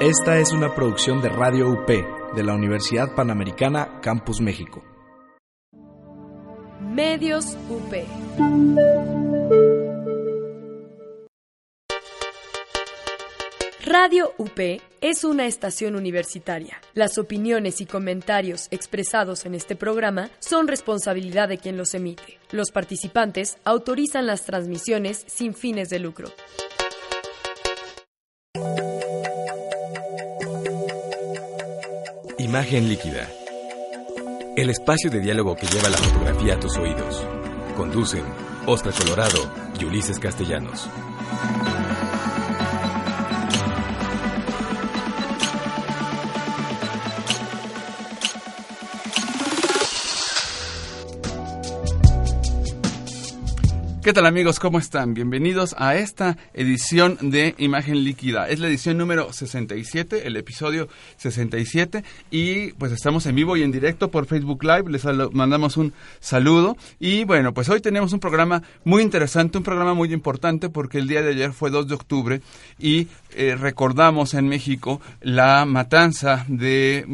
Esta es una producción de Radio UP de la Universidad Panamericana Campus México. Medios UP. Radio UP es una estación universitaria. Las opiniones y comentarios expresados en este programa son responsabilidad de quien los emite. Los participantes autorizan las transmisiones sin fines de lucro. Imagen líquida. El espacio de diálogo que lleva la fotografía a tus oídos. Conducen Oscar Colorado y Ulises Castellanos. ¿Qué tal amigos? ¿Cómo están? Bienvenidos a esta edición de Imagen Líquida. Es la edición número 67, el episodio 67 y pues estamos en vivo y en directo por Facebook Live. Les mandamos un saludo y bueno, pues hoy tenemos un programa muy interesante, un programa muy importante porque el día de ayer fue 2 de octubre y eh, recordamos en México la matanza de,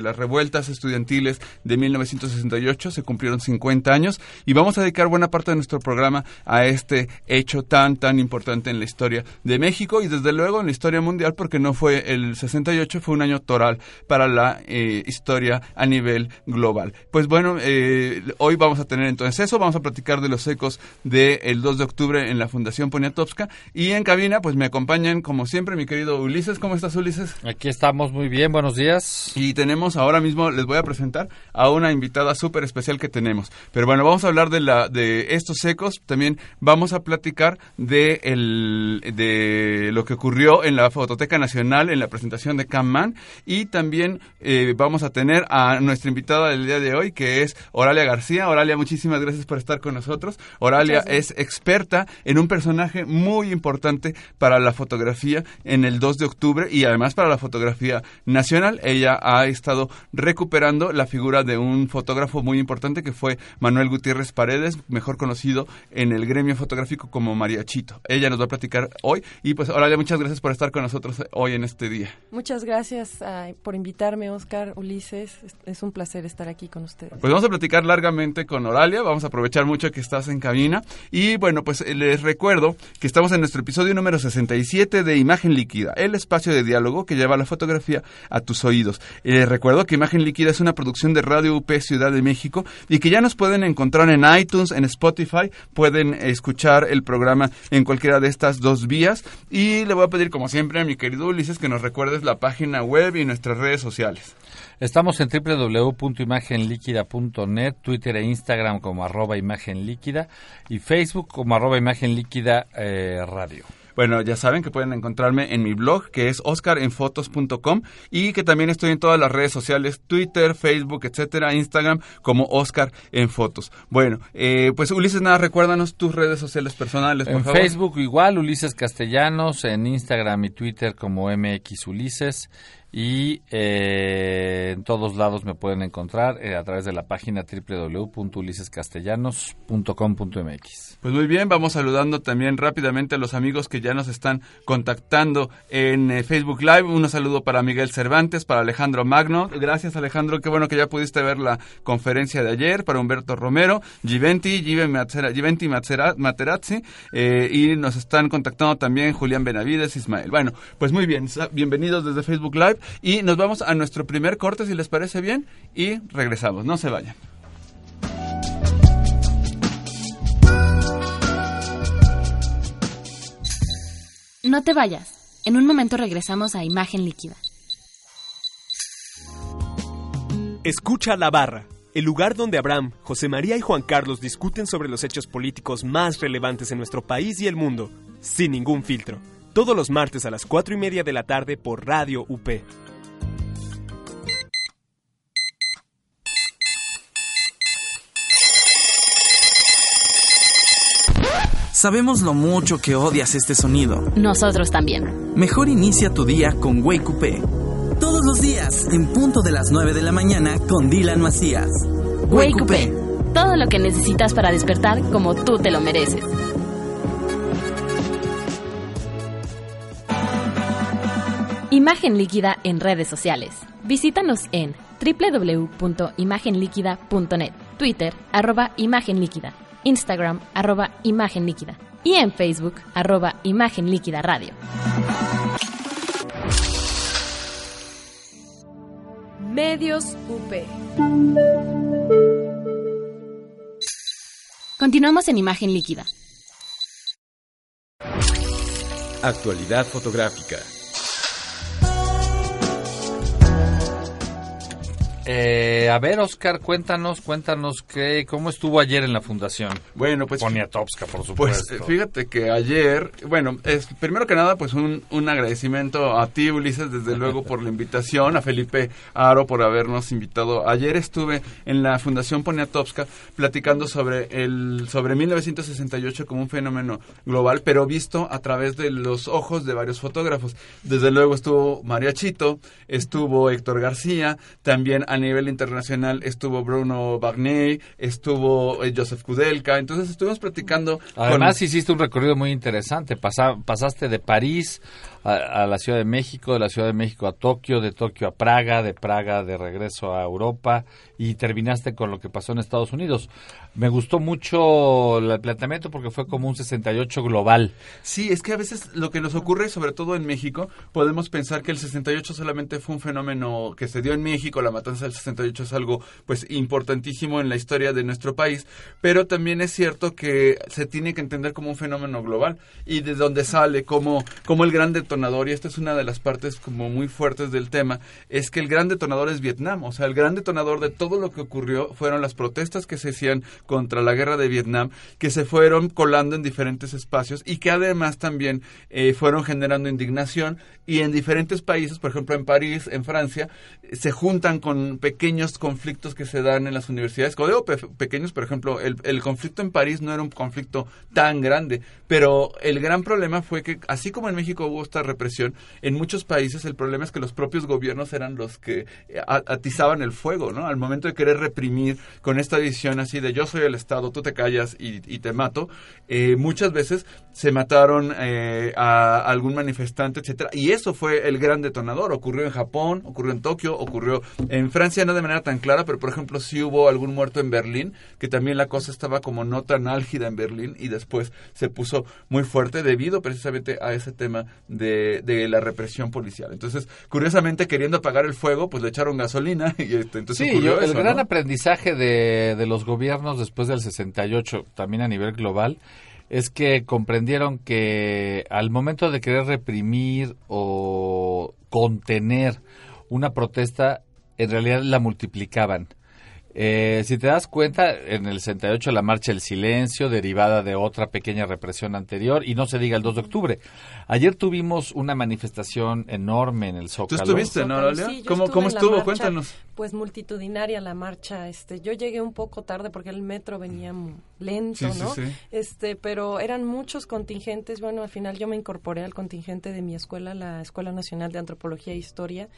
las revueltas estudiantiles de 1968. Se cumplieron 50 años y vamos a dedicar buena parte de nuestro programa a este hecho tan, tan importante en la historia de México y desde luego en la historia mundial porque no fue el 68, fue un año toral para la eh, historia a nivel global. Pues bueno, eh, hoy vamos a tener entonces eso, vamos a platicar de los ecos del 2 de octubre en la Fundación Poniatowska y en cabina pues me acompañan como siempre, mi querido Ulises. ¿Cómo estás, Ulises? Aquí estamos muy bien, buenos días. Y tenemos ahora mismo, les voy a presentar a una invitada súper especial que tenemos. Pero bueno, vamos a hablar de, la, de estos ecos. También vamos a platicar de, el, de lo que ocurrió en la Fototeca Nacional en la presentación de Camman. Y también eh, vamos a tener a nuestra invitada del día de hoy, que es Oralia García. Oralia, muchísimas gracias por estar con nosotros. Oralia es experta en un personaje muy importante para la fotografía en el 2 de octubre y además para la fotografía nacional. Ella ha estado recuperando la figura de un fotógrafo muy importante que fue Manuel Gutiérrez Paredes, mejor conocido en el gremio fotográfico como Mariachito. Ella nos va a platicar hoy y pues Oralia, muchas gracias por estar con nosotros hoy en este día. Muchas gracias por invitarme, Oscar, Ulises. Es un placer estar aquí con ustedes. Pues vamos a platicar largamente con Oralia, vamos a aprovechar mucho que estás en cabina y bueno, pues les recuerdo que estamos en nuestro episodio número 67 de Imagen Líquida, el espacio de diálogo que lleva la fotografía a tus oídos. Eh, recuerdo que Imagen Líquida es una producción de Radio UP Ciudad de México y que ya nos pueden encontrar en iTunes, en Spotify, pueden escuchar el programa en cualquiera de estas dos vías y le voy a pedir como siempre a mi querido Ulises que nos recuerdes la página web y nuestras redes sociales. Estamos en www.imagenliquida.net, Twitter e Instagram como arroba imagen líquida y Facebook como arroba imagen líquida eh, radio. Bueno, ya saben que pueden encontrarme en mi blog, que es oscarenfotos.com, y que también estoy en todas las redes sociales, Twitter, Facebook, etcétera, Instagram, como Oscar en Fotos. Bueno, eh, pues Ulises, nada, recuérdanos tus redes sociales personales, por en Facebook igual, Ulises Castellanos, en Instagram y Twitter como MX Ulises, y eh, en todos lados me pueden encontrar eh, a través de la página www.ulisescastellanos.com.mx. Pues muy bien, vamos saludando también rápidamente a los amigos que ya nos están contactando en eh, Facebook Live. Un saludo para Miguel Cervantes, para Alejandro Magno. Gracias Alejandro, qué bueno que ya pudiste ver la conferencia de ayer. Para Humberto Romero, Giventi, Giventi Materazzi y nos están contactando también Julián Benavides, Ismael. Bueno, pues muy bien, bienvenidos desde Facebook Live y nos vamos a nuestro primer corte, si les parece bien, y regresamos. No se vayan. No te vayas. En un momento regresamos a Imagen Líquida. Escucha la barra, el lugar donde Abraham, José María y Juan Carlos discuten sobre los hechos políticos más relevantes en nuestro país y el mundo, sin ningún filtro todos los martes a las 4 y media de la tarde por Radio UP. Sabemos lo mucho que odias este sonido. Nosotros también. Mejor inicia tu día con Wake UP. Todos los días, en punto de las 9 de la mañana, con Dylan Macías. Wake, UP. Todo lo que necesitas para despertar como tú te lo mereces. Imagen Líquida en redes sociales. Visítanos en www.imagenliquida.net, Twitter, arroba Imagen Líquida, Instagram, arroba Imagen Líquida y en Facebook, arroba Imagen Líquida Radio. Medios UP. Continuamos en Imagen Líquida. Actualidad fotográfica. Eh, a ver, Oscar, cuéntanos, cuéntanos qué, cómo estuvo ayer en la fundación. Bueno, pues Poniatowska, por Pues supuesto. eh, fíjate que ayer, bueno, es, primero que nada, pues un, un agradecimiento a ti, Ulises, desde luego por la invitación, a Felipe Aro por habernos invitado. Ayer estuve en la Fundación Poniatowska platicando sobre el sobre 1968 como un fenómeno global, pero visto a través de los ojos de varios fotógrafos. Desde luego estuvo María Chito, estuvo Héctor García, también nivel internacional estuvo Bruno Bagney, estuvo eh, Joseph Kudelka, entonces estuvimos platicando con- Además hiciste un recorrido muy interesante. Pasa- pasaste de París a, a la Ciudad de México, de la Ciudad de México a Tokio, de Tokio a Praga, de Praga de regreso a Europa y terminaste con lo que pasó en Estados Unidos. Me gustó mucho el planteamiento porque fue como un 68 global. Sí, es que a veces lo que nos ocurre, sobre todo en México, podemos pensar que el 68 solamente fue un fenómeno que se dio en México, la matanza del 68 es algo pues importantísimo en la historia de nuestro país, pero también es cierto que se tiene que entender como un fenómeno global y de dónde sale, como, como el gran detonador, y esta es una de las partes como muy fuertes del tema, es que el gran detonador es Vietnam, o sea, el gran detonador de todo lo que ocurrió fueron las protestas que se hacían contra la guerra de Vietnam, que se fueron colando en diferentes espacios y que además también eh, fueron generando indignación y en diferentes países, por ejemplo en París, en Francia, se juntan con pequeños conflictos que se dan en las universidades. Cuando digo pe- pequeños, por ejemplo, el, el conflicto en París no era un conflicto tan grande, pero el gran problema fue que, así como en México hubo esta represión, en muchos países el problema es que los propios gobiernos eran los que eh, atizaban el fuego, ¿no? Al momento de querer reprimir con esta visión así de yo soy el Estado, tú te callas y, y te mato, eh, muchas veces se mataron eh, a algún manifestante, etcétera, y eso fue el gran detonador. Ocurrió en Japón, ocurrió en Tokio, ocurrió en Francia, no de manera tan clara, pero por ejemplo sí hubo algún muerto en Berlín, que también la cosa estaba como no tan álgida en Berlín y después se puso muy fuerte debido precisamente a ese tema de, de la represión policial. Entonces, curiosamente, queriendo apagar el fuego, pues le echaron gasolina y este, entonces Sí, yo- el eso, gran ¿no? aprendizaje de, de los gobiernos después del 68, también a nivel global, es que comprendieron que al momento de querer reprimir o contener una protesta, en realidad la multiplicaban. Eh, si te das cuenta, en el 68 la marcha del silencio, derivada de otra pequeña represión anterior, y no se diga el 2 de octubre. Ayer tuvimos una manifestación enorme en el ¿Tú Zócalo. estuviste, no, Aurelia? sí, ¿Cómo, estuvo? marcha, Cuéntanos. Pues multitudinaria la marcha. Este, yo llegué un poco tarde porque el metro venía lento, Sí, sí, ¿no? sí. Este, pero eran muchos contingentes. Bueno, al final yo me incorporé al contingente de mi escuela, la Escuela Nacional de Antropología e Historia.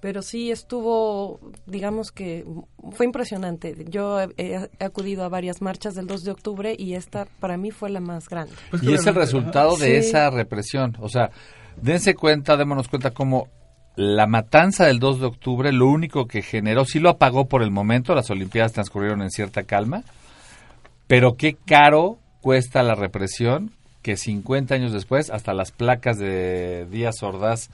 Pero sí estuvo, digamos que fue impresionante. Yo he, he acudido a varias marchas del 2 de octubre y esta para mí fue la más grande. Pues y es el resultado de Sí. esa represión. O sea, dense cuenta, démonos cuenta cómo la matanza del 2 de octubre lo único que generó, sí lo apagó por el momento, las Olimpiadas transcurrieron en cierta calma, pero qué caro cuesta la represión que 50 años después hasta las placas de Díaz Ordaz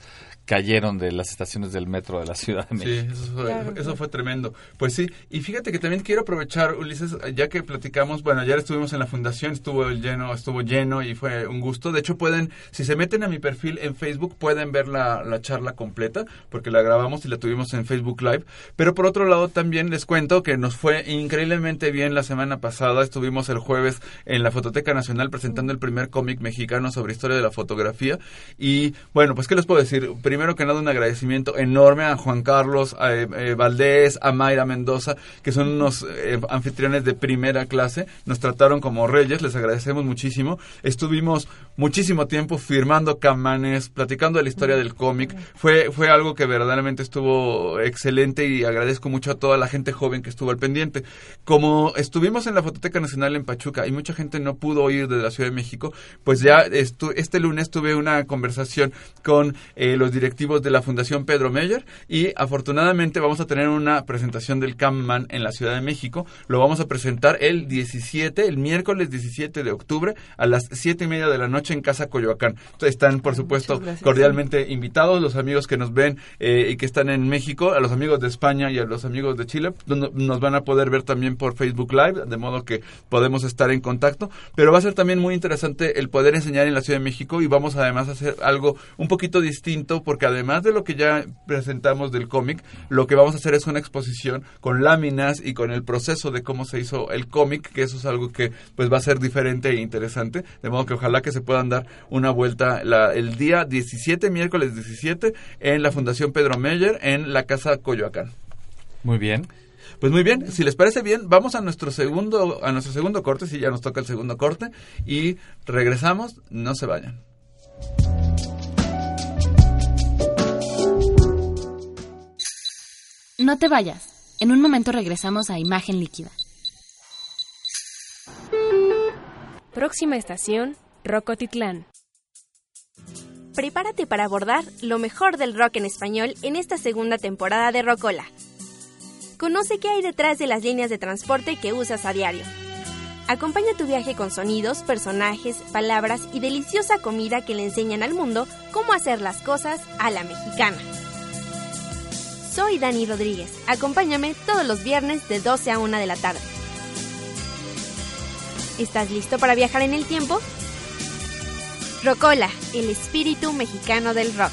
cayeron de las estaciones del metro de la Ciudad de Sí, eso fue, Claro, eso fue tremendo. Pues sí, y fíjate que también quiero aprovechar, Ulises, ya que platicamos, bueno, ayer estuvimos en la fundación, estuvo el lleno, estuvo lleno y fue un gusto. De hecho, pueden, si se meten a mi perfil en Facebook, pueden ver la, la charla completa, porque la grabamos y la tuvimos en Facebook Live. Pero por otro lado, también les cuento que nos fue increíblemente bien la semana pasada. Estuvimos el jueves en la Fototeca Nacional presentando el primer cómic mexicano sobre historia de la fotografía. Y bueno, pues, ¿qué les puedo decir? Primero que nada, un agradecimiento enorme a Juan Carlos a, eh, eh, Valdés, a Mayra Mendoza, que son unos eh, anfitriones de primera clase. Nos trataron como reyes, les agradecemos muchísimo. Estuvimos muchísimo tiempo firmando camanes, platicando de la historia del cómic. Fue, fue algo que verdaderamente estuvo excelente y agradezco mucho a toda la gente joven que estuvo al pendiente. Como estuvimos en la Fototeca Nacional en Pachuca y mucha gente no pudo ir de la Ciudad de México, pues ya este lunes tuve una conversación con eh, los directores directivos de la Fundación Pedro Meyer y afortunadamente vamos a tener una presentación del Camman en la Ciudad de México. Lo vamos a presentar el 17, el miércoles 17 de octubre a las 7 y media de la noche en Casa Coyoacán. Entonces, están, por supuesto, cordialmente invitados los amigos que nos ven eh, y que están en México, a los amigos de España y a los amigos de Chile. Nos van a poder ver también por Facebook Live, de modo que podemos estar en contacto. Pero va a ser también muy interesante el poder enseñar en la Ciudad de México y vamos además a hacer algo un poquito distinto porque además de lo que ya presentamos del cómic, lo que vamos a hacer es una exposición con láminas y con el proceso de cómo se hizo el cómic, que eso es algo que pues va a ser diferente e interesante, de modo que ojalá que se puedan dar una vuelta el día 17, miércoles 17, en la Fundación Pedro Meyer, en la Casa Coyoacán. Muy bien. Pues muy bien, si les parece bien, vamos a nuestro segundo a nuestro segundo corte, si ya nos toca el segundo corte y regresamos, no se vayan. No te vayas. En un momento regresamos a Imagen Líquida. Próxima estación, Rocotitlán. Prepárate para abordar lo mejor del rock en español en esta segunda temporada de Rocola. Conoce qué hay detrás de las líneas de transporte que usas a diario. Acompaña tu viaje con sonidos, personajes, palabras y deliciosa comida que le enseñan al mundo cómo hacer las cosas a la mexicana. Soy Dani Rodríguez. Acompáñame todos los viernes de 12 a 1 de la tarde. ¿Estás listo para viajar en el tiempo? Rocola, el espíritu mexicano del rock.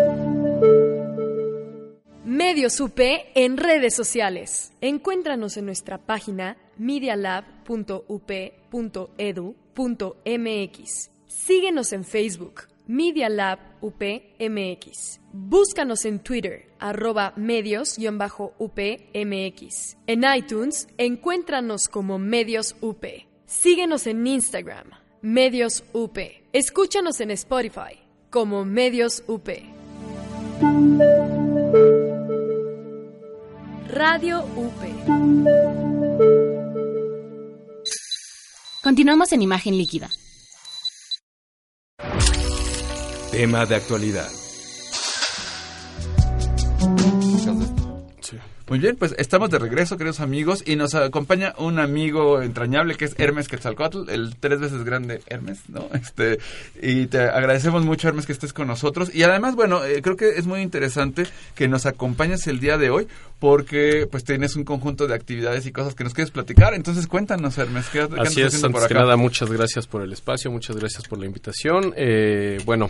Medios UP en redes sociales. Encuéntranos en nuestra página medialab.up.edu.mx. Síguenos en Facebook, Media Lab. Búscanos en Twitter, arroba medios-upmx. En iTunes, encuéntranos como Medios UP. Síguenos en Instagram, Medios UP. Escúchanos en Spotify, como Medios UP. Radio UP. Continuamos en imagen líquida. Tema de actualidad. Muy bien, pues estamos de regreso, queridos amigos, y nos acompaña un amigo entrañable que es Hermes Quetzalcoatl, el tres veces grande Hermes, ¿no? Este, y te agradecemos mucho, Hermes, que estés con nosotros. Y además, bueno, eh, creo que es muy interesante que nos acompañes el día de hoy, porque pues tienes un conjunto de actividades y cosas que nos quieres platicar. Entonces, cuéntanos, Hermes, ¿qué, qué Así es, antes que nada, muchas gracias por el espacio, muchas gracias por la invitación. Eh, bueno,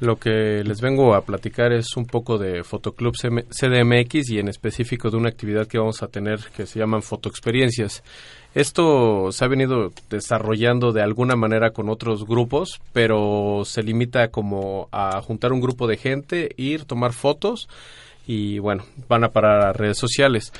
lo que les vengo a platicar es un poco de Fotoclub CDMX y en específico de una actividad que vamos a tener que se llaman fotoexperiencias. Esto se ha venido desarrollando de alguna manera con otros grupos, pero se limita como a juntar un grupo de gente, ir, tomar fotos y bueno, van a parar a redes sociales.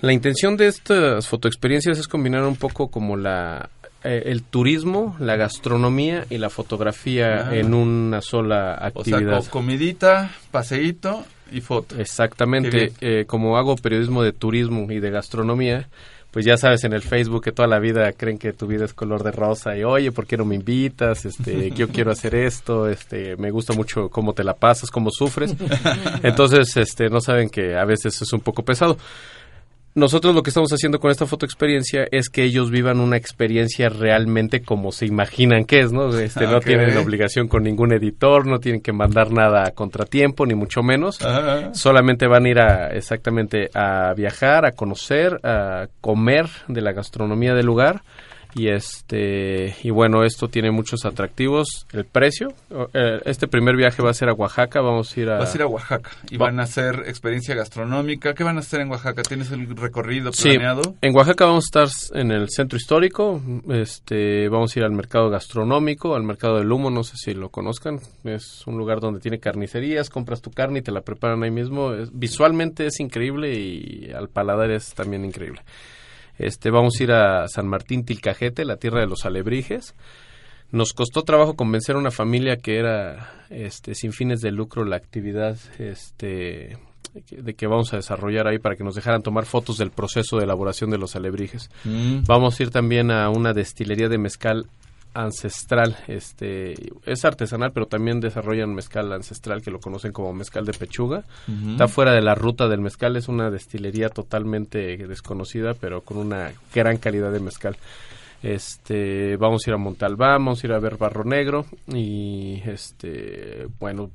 La intención de estas fotoexperiencias es combinar un poco como la eh, el turismo, la gastronomía y la fotografía en una sola actividad. O sea, comidita, paseíto y foto. Exactamente. Eh, como hago periodismo de turismo y de gastronomía, pues ya sabes en el Facebook que toda la vida creen que tu vida es color de rosa y oye, ¿por qué no me invitas? Este, yo quiero hacer esto, este, me gusta mucho cómo te la pasas, cómo sufres. Entonces, este, no saben que a veces es un poco pesado. Nosotros lo que estamos haciendo con esta fotoexperiencia es que ellos vivan una experiencia realmente como se imaginan que es, ¿no? Este, No tienen obligación con ningún editor, no tienen que mandar nada a contratiempo, ni mucho menos. Solamente van a ir a, exactamente a viajar, a conocer, a comer de la gastronomía del lugar Y este y bueno, esto tiene muchos atractivos. El precio, eh, este primer viaje va a ser a Oaxaca, vamos a ir a... Vas a ir a Oaxaca y van a hacer experiencia gastronómica. ¿Qué van a hacer en Oaxaca? ¿Tienes el recorrido planeado? Sí, en Oaxaca vamos a estar en el centro histórico, este, vamos a ir al mercado gastronómico, al mercado del humo, no sé si lo conozcan, es un lugar donde tiene carnicerías, compras tu carne y te la preparan ahí mismo. visualmente es increíble y al paladar es también increíble. Este, vamos a ir a San Martín Tilcajete, la tierra de los alebrijes. Nos costó trabajo convencer a una familia que era este, sin fines de lucro la actividad este, de que vamos a desarrollar ahí para que nos dejaran tomar fotos del proceso de elaboración de los alebrijes. Mm. Vamos a ir también a una destilería de mezcal ancestral, este es artesanal, pero también desarrollan mezcal ancestral que lo conocen como mezcal de pechuga. Está fuera de la ruta del mezcal, es una destilería totalmente desconocida, pero con una gran calidad de mezcal. Este, vamos a ir a Montalbán, vamos a ir a ver Barro Negro y este, bueno,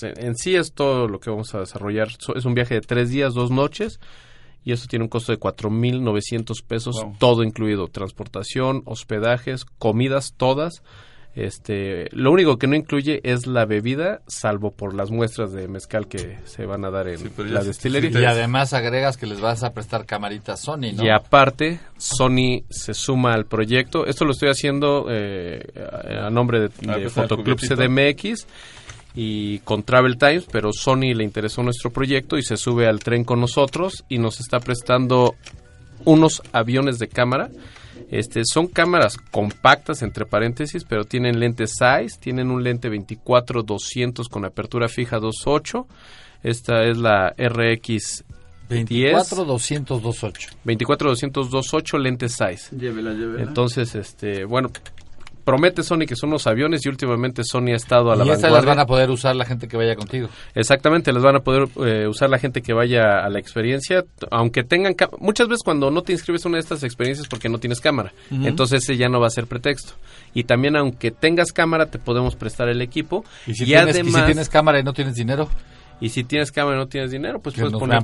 en sí es todo lo que vamos a desarrollar. Es un viaje de tres días, dos noches y eso tiene un costo de 4.900 pesos, todo incluido, transportación, hospedajes, comidas, todas. Este, lo único que no incluye es la bebida, salvo por las muestras de mezcal que se van a dar en la destilería. y además agregas que les vas a prestar camaritas Sony, ¿no? Y aparte, Sony se suma al proyecto. Esto lo estoy haciendo eh, a nombre de, ah, de pues, Fotoclub CDMX y con Travel Times, pero Sony le interesó nuestro proyecto y se sube al tren con nosotros y nos está prestando unos aviones de cámara. Este, son cámaras compactas, entre paréntesis, pero tienen lentes size, tienen un lente 24-200 con apertura fija 2.8. Esta es la RX 24-200-28. 24-200-28 lentes size. Llévela, llévela. Entonces, este, bueno, promete Sony que son los aviones y últimamente Sony ha estado a la y estas las van a poder usar la gente que vaya contigo. Exactamente, las van a poder eh, usar la gente que vaya a la experiencia, aunque tengan muchas veces cuando no te inscribes a una de estas experiencias porque no tienes cámara, entonces ese ya no va a ser pretexto. Y también aunque tengas cámara te podemos prestar el equipo y si, tienes, y si tienes cámara y no tienes dinero. Y si tienes cámara y no tienes dinero, pues puedes poner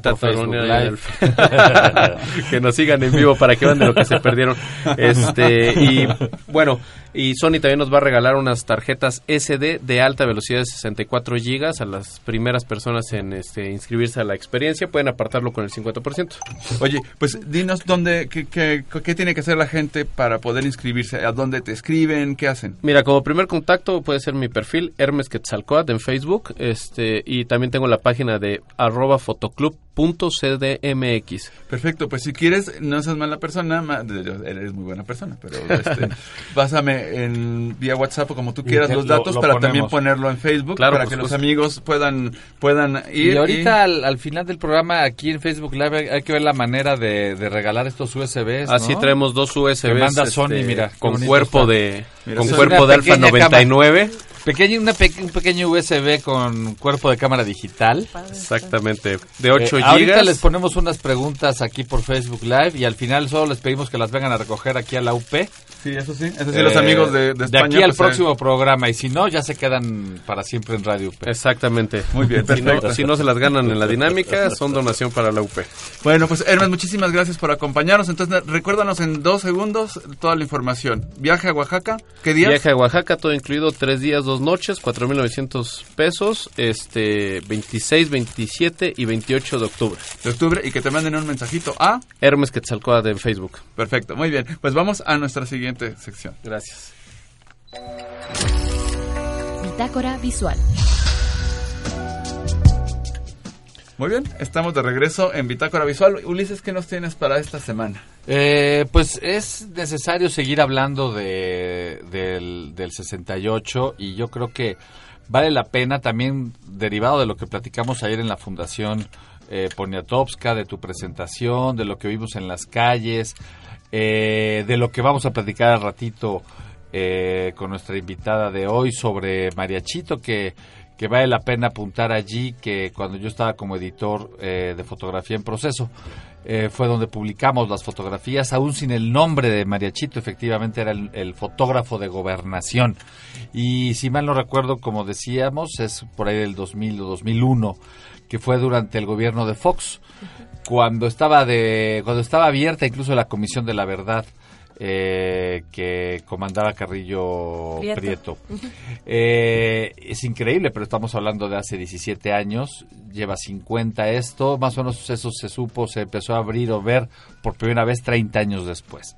el... que nos sigan en vivo para que vean de lo que se perdieron. Este, y bueno, y Sony también nos va a regalar unas tarjetas SD de alta velocidad de 64 gigas a las primeras personas en este, inscribirse a la experiencia. Pueden apartarlo con el 50%. Oye, pues dinos dónde, qué, qué, tiene que hacer la gente para poder inscribirse, a dónde te escriben, qué hacen. Mira, como primer contacto puede ser mi perfil, Hermes Quetzalcoatl en Facebook, este, y también tengo la página de arroba fotoclub .cdmx. Perfecto, pues si quieres, no seas mala persona, eres muy buena persona, pero este, pásame en vía WhatsApp o como tú quieras los datos para también ponerlo en Facebook para que los amigos puedan puedan ir. Y ahorita Al, final del programa aquí en Facebook Live hay, que ver la manera de, regalar estos USBs. Así traemos dos USBs. manda Sony, este, mira, con cuerpo de con cuerpo de Alfa 99. Pequeño, un pequeño USB con cuerpo de cámara digital. Exactamente. De 8 eh, Ahorita les ponemos unas preguntas aquí por Facebook Live y al final solo les pedimos que las vengan a recoger aquí a la UP. Sí, eso sí. Eso sí, los eh, amigos de, de, España. De aquí al pues, próximo eh. programa. Y si no, ya se quedan para siempre en Radio UP. Exactamente. Muy bien. Si no, si no, se las ganan en la dinámica, son donación para la UP. Bueno, pues Hermes, muchísimas gracias por acompañarnos. Entonces, recuérdanos en dos segundos toda la información. Viaje a Oaxaca, ¿qué días? Viaje a Oaxaca, todo incluido, tres días, dos noches, 4.900 pesos, este, 26, 27 y 28 de octubre. De octubre, y que te manden un mensajito a... Hermes Quetzalcoa de Facebook. Perfecto, muy bien. Pues vamos a nuestra siguiente sección. Gracias. Bitácora visual. Muy bien, estamos de regreso en Bitácora Visual. Ulises, ¿qué nos tienes para esta semana? Eh, pues es necesario seguir hablando de, del, del 68 y yo creo que vale la pena también, derivado de lo que platicamos ayer en la Fundación eh, Poniatowska, de tu presentación, de lo que vimos en las calles, eh, de lo que vamos a platicar al ratito eh, con nuestra invitada de hoy sobre Mariachito, que, que vale la pena apuntar allí que cuando yo estaba como editor eh, de fotografía en proceso, fue donde publicamos las fotografías, aún sin el nombre de Mariachito, efectivamente era el, fotógrafo de gobernación. Y si mal no recuerdo, como decíamos, es por ahí del 2000 o 2001, que fue durante el gobierno de Fox cuando estaba de cuando estaba abierta incluso la comisión de la verdad eh, que comandaba Carrillo Prieto. Prieto. Eh, es increíble, pero estamos hablando de hace 17 años, lleva 50 esto, más o menos eso se supo, se empezó a abrir o ver por primera vez 30 años después.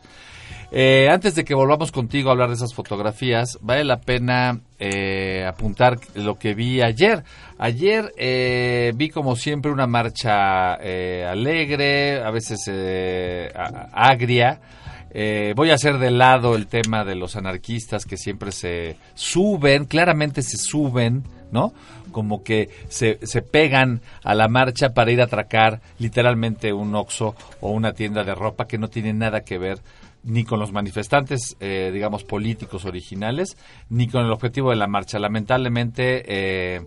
Eh, antes de que volvamos contigo a hablar de esas fotografías, vale la pena eh, apuntar lo que vi ayer. Ayer eh, vi como siempre una marcha alegre, a veces agria. Eh, voy a hacer de lado el tema de los anarquistas que siempre se suben, claramente se suben, ¿no? Como que se, se pegan a la marcha para ir a atracar literalmente un Oxxo o una tienda de ropa que no tiene nada que ver ni con los manifestantes, eh, digamos, políticos originales, ni con el objetivo de la marcha. Lamentablemente, eh,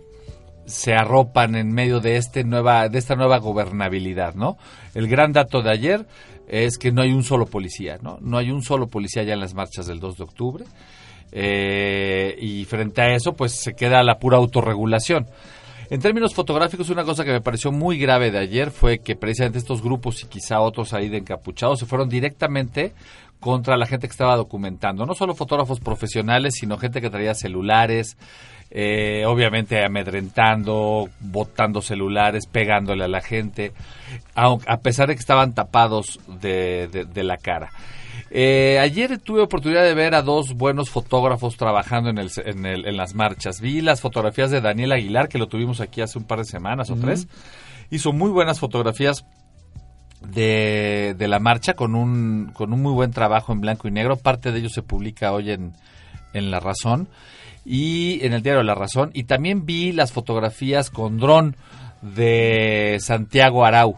se arropan en medio de este nueva de esta nueva gobernabilidad, ¿no? El gran dato de ayer es que no hay un solo policía, ¿no? No hay un solo policía ya en las marchas del 2 de octubre. Eh, y frente a eso, pues se queda la pura autorregulación. En términos fotográficos, una cosa que me pareció muy grave de ayer fue que precisamente estos grupos y quizá otros ahí de encapuchados se fueron directamente contra la gente que estaba documentando. No solo fotógrafos profesionales, sino gente que traía celulares, eh, obviamente amedrentando, botando celulares, pegándole a la gente, aun- a pesar de que estaban tapados de, de- de la cara. Eh, ayer tuve oportunidad de ver a dos buenos fotógrafos trabajando en, el, en, el- en las marchas. Vi las fotografías de Daniel Aguilar, que lo tuvimos aquí hace un par de semanas o tres. Hizo muy buenas fotografías de, de la marcha con un, con un muy buen trabajo en blanco y negro. Parte de ello se publica hoy en, en La Razón y en el diario La Razón. Y también vi las fotografías con dron de Santiago Arau,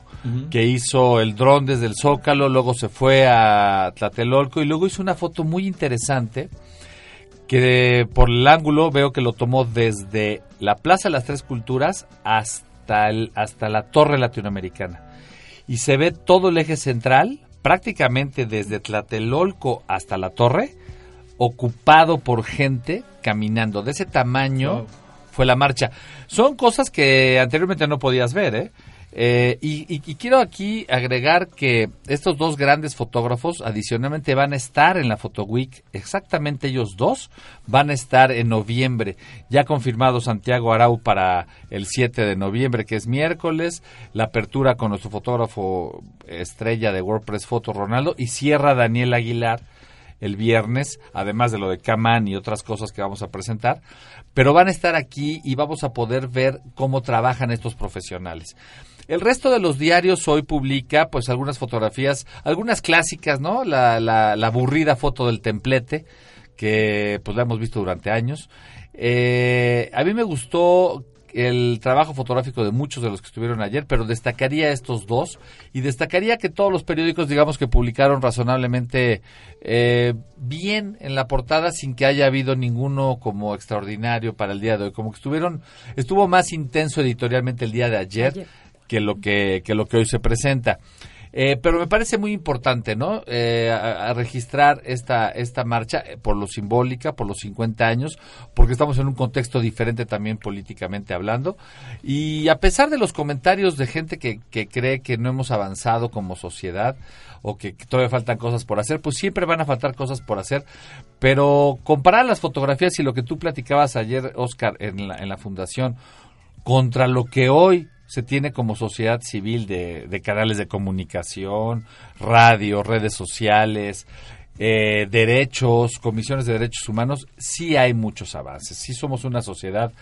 que hizo el dron desde el Zócalo, luego se fue a Tlatelolco y luego hizo una foto muy interesante que por el ángulo veo que lo tomó desde la Plaza de las Tres Culturas hasta, el- hasta la Torre Latinoamericana. Y se ve todo el eje central, prácticamente desde Tlatelolco hasta la Torre, ocupado por gente caminando. De ese tamaño Wow. fue la marcha. Son cosas que anteriormente no podías ver, ¿eh? Eh, y, y- y quiero aquí agregar que estos dos grandes fotógrafos adicionalmente van a estar en la Photo Week, exactamente ellos dos van a estar en noviembre. Ya confirmado Santiago Arau para el 7 de noviembre, que es miércoles, la apertura con nuestro fotógrafo estrella de WordPress Foto Ronaldo y cierra Daniel Aguilar el viernes, además de lo de Kaman y otras cosas que vamos a presentar, pero van a estar aquí y vamos a poder ver cómo trabajan estos profesionales. El resto de los diarios hoy publica pues algunas fotografías, algunas clásicas, ¿no? La, la, la aburrida foto del templete, que pues la hemos visto durante años. Eh, a mí me gustó el trabajo fotográfico de muchos de los que estuvieron ayer, pero destacaría estos dos y destacaría que todos los periódicos, digamos que publicaron razonablemente eh, bien en la portada sin que haya habido ninguno como extraordinario para el día de hoy, como que estuvieron, estuvo más intenso editorialmente el día de ayer, Ayer. que lo que, que lo que hoy se presenta. Eh, pero me parece muy importante, ¿no? Eh, a, registrar esta, esta marcha eh, por lo simbólica, por los 50 años, porque estamos en un contexto diferente también políticamente hablando. Y a pesar de los comentarios de gente que, que cree que no hemos avanzado como sociedad o que, que todavía faltan cosas por hacer, pues siempre van a faltar cosas por hacer. Pero comparar las fotografías y lo que tú platicabas ayer, Oscar, en la, en la fundación, contra lo que hoy se tiene como sociedad civil de, canales de comunicación, radio, redes sociales, eh, derechos, comisiones de derechos humanos, sí hay muchos avances. Sí somos una sociedad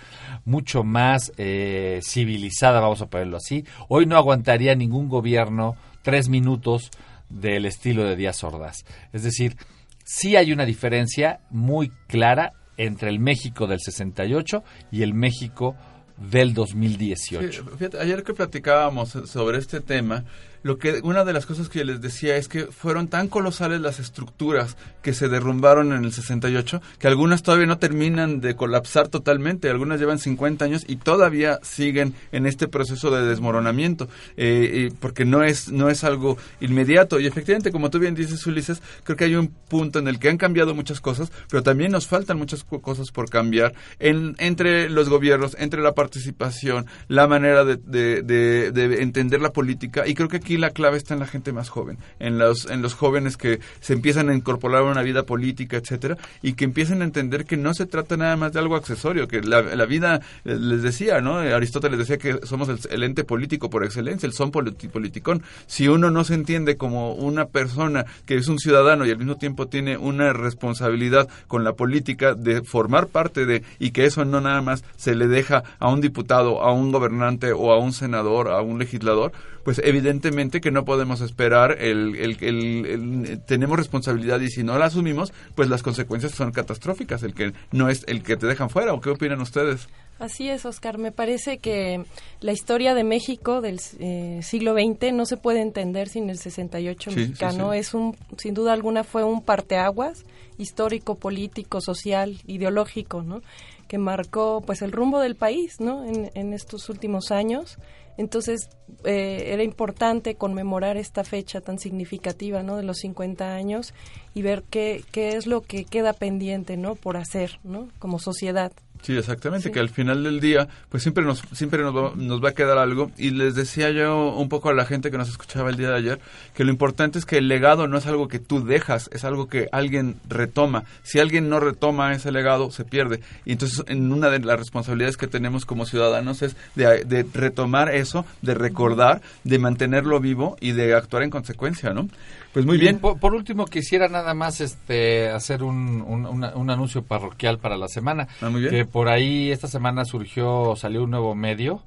mucho más eh, civilizada, vamos a ponerlo así. Hoy no aguantaría ningún gobierno tres minutos del estilo de Díaz Ordaz. Es decir, sí hay una diferencia muy clara entre el México del 68 y el México del 2018. Sí, fíjate, ayer que platicábamos sobre este tema, lo que una de las cosas que les decía es que fueron tan colosales las estructuras que se derrumbaron en el 68 que algunas todavía no terminan de colapsar totalmente, algunas llevan 50 años y todavía siguen en este proceso de desmoronamiento, eh, porque no es no es algo inmediato. Y efectivamente como tú bien dices Ulises, creo que hay un punto en el que han cambiado muchas cosas, pero también nos faltan muchas co- cosas por cambiar en, entre los gobiernos, entre la participación, la manera de- de entender la política y creo que aquí aquí la clave está en la gente más joven, en los, en los jóvenes que se empiezan a incorporar a una vida política, etcétera, y que empiecen a entender que no se trata nada más de algo accesorio, que la, vida, eh, les decía, ¿no? Aristóteles decía que somos el, el ente político por excelencia, el son politi- politicón. Si uno no se entiende como una persona que es un ciudadano y al mismo tiempo tiene una responsabilidad con la política de formar parte de, y que eso no nada más se le deja a un diputado, a un gobernante o a un senador, a un legislador, pues evidentemente que no podemos esperar el, el, el- el- tenemos responsabilidad y si no la asumimos, pues las consecuencias son catastróficas, el que no es el que te dejan fuera, ¿o qué opinan ustedes? Así es, Oscar. Me parece que la historia de México del eh, siglo XX no se puede entender sin el 68 Sí, sí, mexicano. sí. Es un, sin duda alguna, fue un parteaguas histórico, político, social, ideológico, ¿no? Que marcó, pues, el rumbo del país, ¿no? En, en estos últimos años. Entonces, eh, era importante conmemorar esta fecha tan significativa, ¿no? De los 50 años y ver qué, qué es lo que queda pendiente, ¿no? Por hacer, ¿no? Como sociedad. Sí, exactamente, Sí. que al final del día, pues siempre nos siempre nos va, nos va a quedar algo. Y les decía yo un poco a la gente que nos escuchaba el día de ayer, que lo importante es que el legado no es algo que tú dejas, es algo que alguien retoma. Si alguien no retoma ese legado, se pierde. Y entonces, en una de las responsabilidades que tenemos como ciudadanos es de, de retomar eso, de recordar, de mantenerlo vivo y de actuar en consecuencia, ¿no? Pues muy bien. Por, por último, quisiera nada más este hacer un, un, una- un anuncio parroquial para la semana. Ah, muy bien. Que por ahí esta semana surgió, salió un nuevo medio.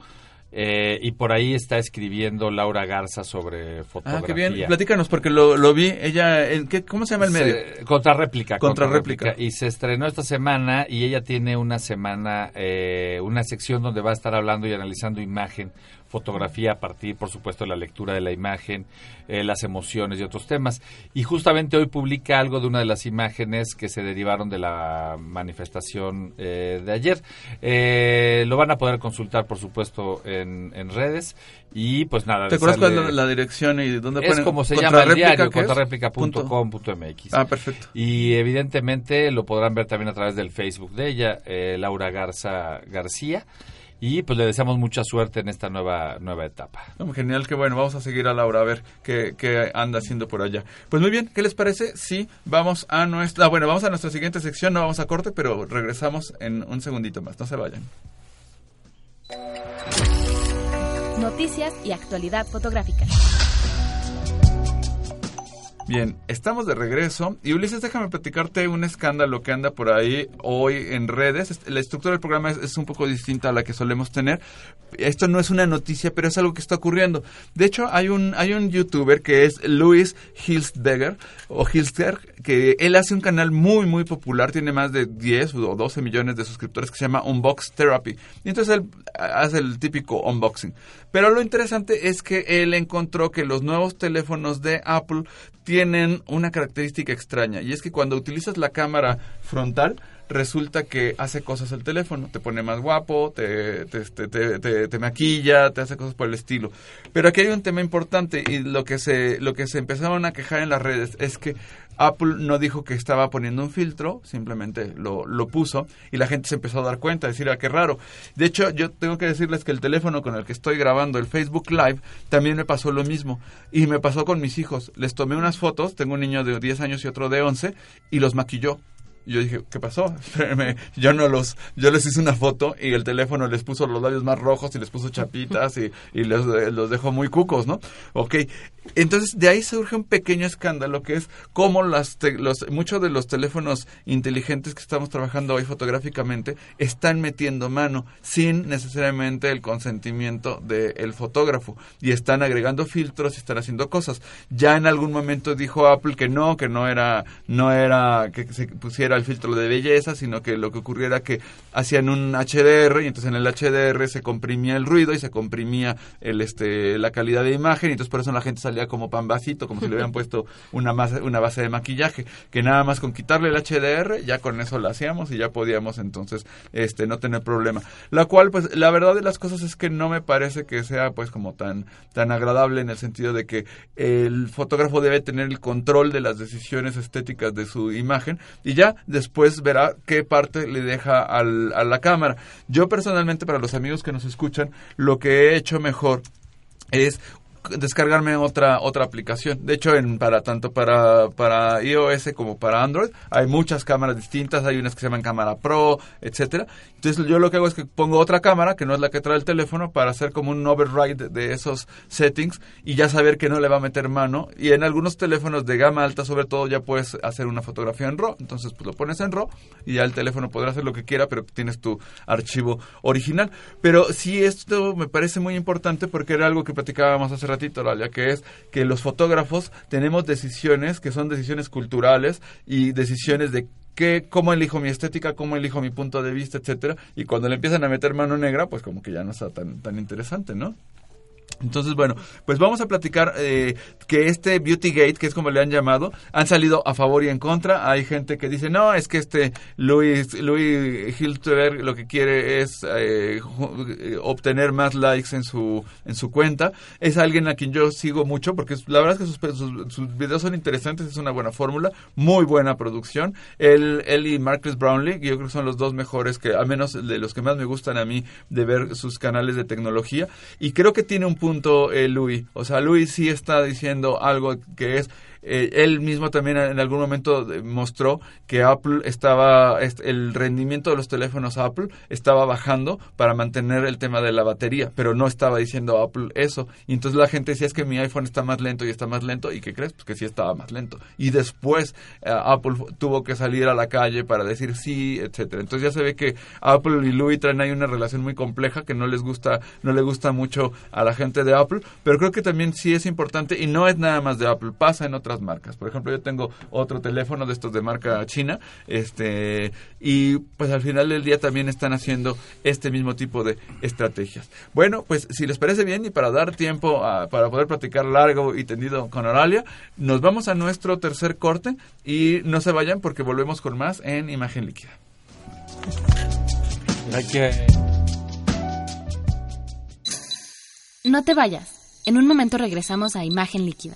eh, y por ahí está escribiendo Laura Garza sobre fotografía. Ah, qué bien. Platícanos, porque lo, lo vi. Ella, ¿en qué, ¿cómo se llama el medio? Se- contrarréplica. Contrarréplica. Y se estrenó esta semana y ella tiene una semana, eh, una sección donde va a estar hablando y analizando imagen, fotografía a partir, por supuesto, de la lectura de la imagen, eh, las emociones y otros temas. Y justamente hoy publica algo de una de las imágenes que se derivaron de la manifestación eh, de ayer. Eh, lo van a poder consultar, por supuesto, en, en redes. Y pues nada. ¿Te acuerdas desearle- cuál es la dirección y dónde es ponen? como se llama el ¿Contrarréplica diario, contrarréplica.com.mx. Ah, perfecto. Y evidentemente lo podrán ver también a través del Facebook de ella, eh, Laura Garza García. Y pues le deseamos mucha suerte en esta nueva, nueva etapa. Genial, que bueno, vamos a seguir a Laura a ver qué, qué anda haciendo por allá. Pues muy bien, ¿qué les parece? Sí, vamos a nuestra, ah, bueno, vamos a nuestra siguiente sección, no vamos a corte, pero regresamos en un segundito más, no se vayan. Noticias y actualidad fotográfica. Bien, estamos de regreso y Ulises, déjame platicarte un escándalo que anda por ahí hoy en redes. La estructura del programa es, un poco distinta a la que solemos tener. Esto no es una noticia, pero es algo que está ocurriendo. De hecho, hay un hay un youtuber que es Luis Hilsberger o Hilsberg que él hace un canal muy muy popular, tiene más de 10 o 12 millones de suscriptores que se llama Unbox Therapy. Y entonces él hace el típico unboxing. Pero lo interesante es que él encontró que los nuevos teléfonos de Apple tienen una característica extraña y es que cuando utilizas la cámara frontal resulta que hace cosas el teléfono, te pone más guapo, te, te, te, te- maquilla, te hace cosas por el estilo. Pero aquí hay un tema importante y lo que se lo que se empezaron a quejar en las redes es que Apple no dijo que estaba poniendo un filtro, simplemente lo, lo puso y la gente se empezó a dar cuenta, decir, ah, qué raro. De hecho, yo tengo que decirles que el teléfono con el que estoy grabando el Facebook Live también me pasó lo mismo. Y me pasó con mis hijos. Les tomé unas fotos, tengo un niño de 10 años y otro de 11, y los maquilló. Yo dije, ¿qué pasó? Yo no los, yo les hice una foto y el teléfono les puso los labios más rojos y les puso chapitas y, y los, eh, los dejó muy cucos, ¿no? Ok, entonces de ahí surge un pequeño escándalo que es cómo las te- los, muchos de los teléfonos inteligentes que estamos trabajando hoy fotográficamente están metiendo mano sin necesariamente el consentimiento del fotógrafo y están agregando filtros y están haciendo cosas. Ya en algún momento dijo Apple que no, que no era, no era que se pusiera el filtro de belleza, sino que lo que ocurría era que hacían un HDR y entonces en el HDR se comprimía el ruido y se comprimía el este la calidad de imagen y entonces por eso la gente salía como pambacito, como si le hubieran puesto una base, una base de maquillaje, que nada más con quitarle el HDR ya con eso lo hacíamos y ya podíamos entonces este no tener problema. La cual pues la verdad de las cosas es que no me parece que sea pues como tan tan agradable en el sentido de que el fotógrafo debe tener el control de las decisiones estéticas de su imagen y ya después verá qué parte le deja al- a la cámara. Yo personalmente para los amigos que nos escuchan, lo que he hecho mejor es descargarme otra otra aplicación. De hecho, en para tanto para para iOS como para Android hay muchas cámaras distintas, hay unas que se llaman cámara Pro, etcétera. Entonces, yo lo que hago es que pongo otra cámara que no es la que trae el teléfono para hacer como un override de esos settings y ya saber que no le va a meter mano y en algunos teléfonos de gama alta sobre todo ya puedes hacer una fotografía en RAW, entonces pues lo pones en RAW y ya el teléfono podrá hacer lo que quiera, pero tienes tu archivo original. Pero sí esto me parece muy importante porque era algo que platicábamos hace ratito, ya que es que los fotógrafos tenemos decisiones que son decisiones culturales y decisiones de qué, cómo elijo mi estética, cómo elijo mi punto de vista, etcétera, y cuando le empiezan a meter mano negra, pues como que ya no está tan, tan interesante, ¿no? Entonces, bueno, pues vamos a platicar eh, que este Beauty Gate, que es como le han llamado, han salido a favor y en contra. Hay gente que dice, no, es que este Louis, Louis Hilterberg lo que quiere es eh, obtener más likes en su, en su cuenta. Es alguien a quien yo sigo mucho porque la verdad es que sus, sus, videos son interesantes, es una buena fórmula, muy buena producción. Él, él y Marcus Brownlee, yo creo que son los dos mejores, que al menos de los que más me gustan a mí de ver sus canales de tecnología. Y creo que tiene un punto eh, Louis. O sea, Louis sí está diciendo algo que es eh, él mismo también en algún momento mostró que Apple estaba, el rendimiento de los teléfonos Apple estaba bajando para mantener el tema de la batería, pero no estaba diciendo Apple eso. Y entonces la gente decía es que mi iPhone está más lento y está más lento. ¿Y qué crees? Pues que sí estaba más lento. Y después eh, Apple tuvo que salir a la calle para decir sí, etcétera. Entonces ya se ve que Apple y Louis traen ahí una relación muy compleja que no les gusta, no le gusta mucho a la gente de Apple, pero creo que también sí es importante y no es nada más de Apple, pasa en otras marcas. Por ejemplo, yo tengo otro teléfono de estos de marca china, este, y pues al final del día también están haciendo este mismo tipo de estrategias. Bueno, pues si les parece bien y para dar tiempo para poder platicar largo y tendido con Oralia, nos vamos a nuestro tercer corte y no se vayan porque volvemos con más en Imagen Líquida. No te vayas. En un momento regresamos a Imagen Líquida.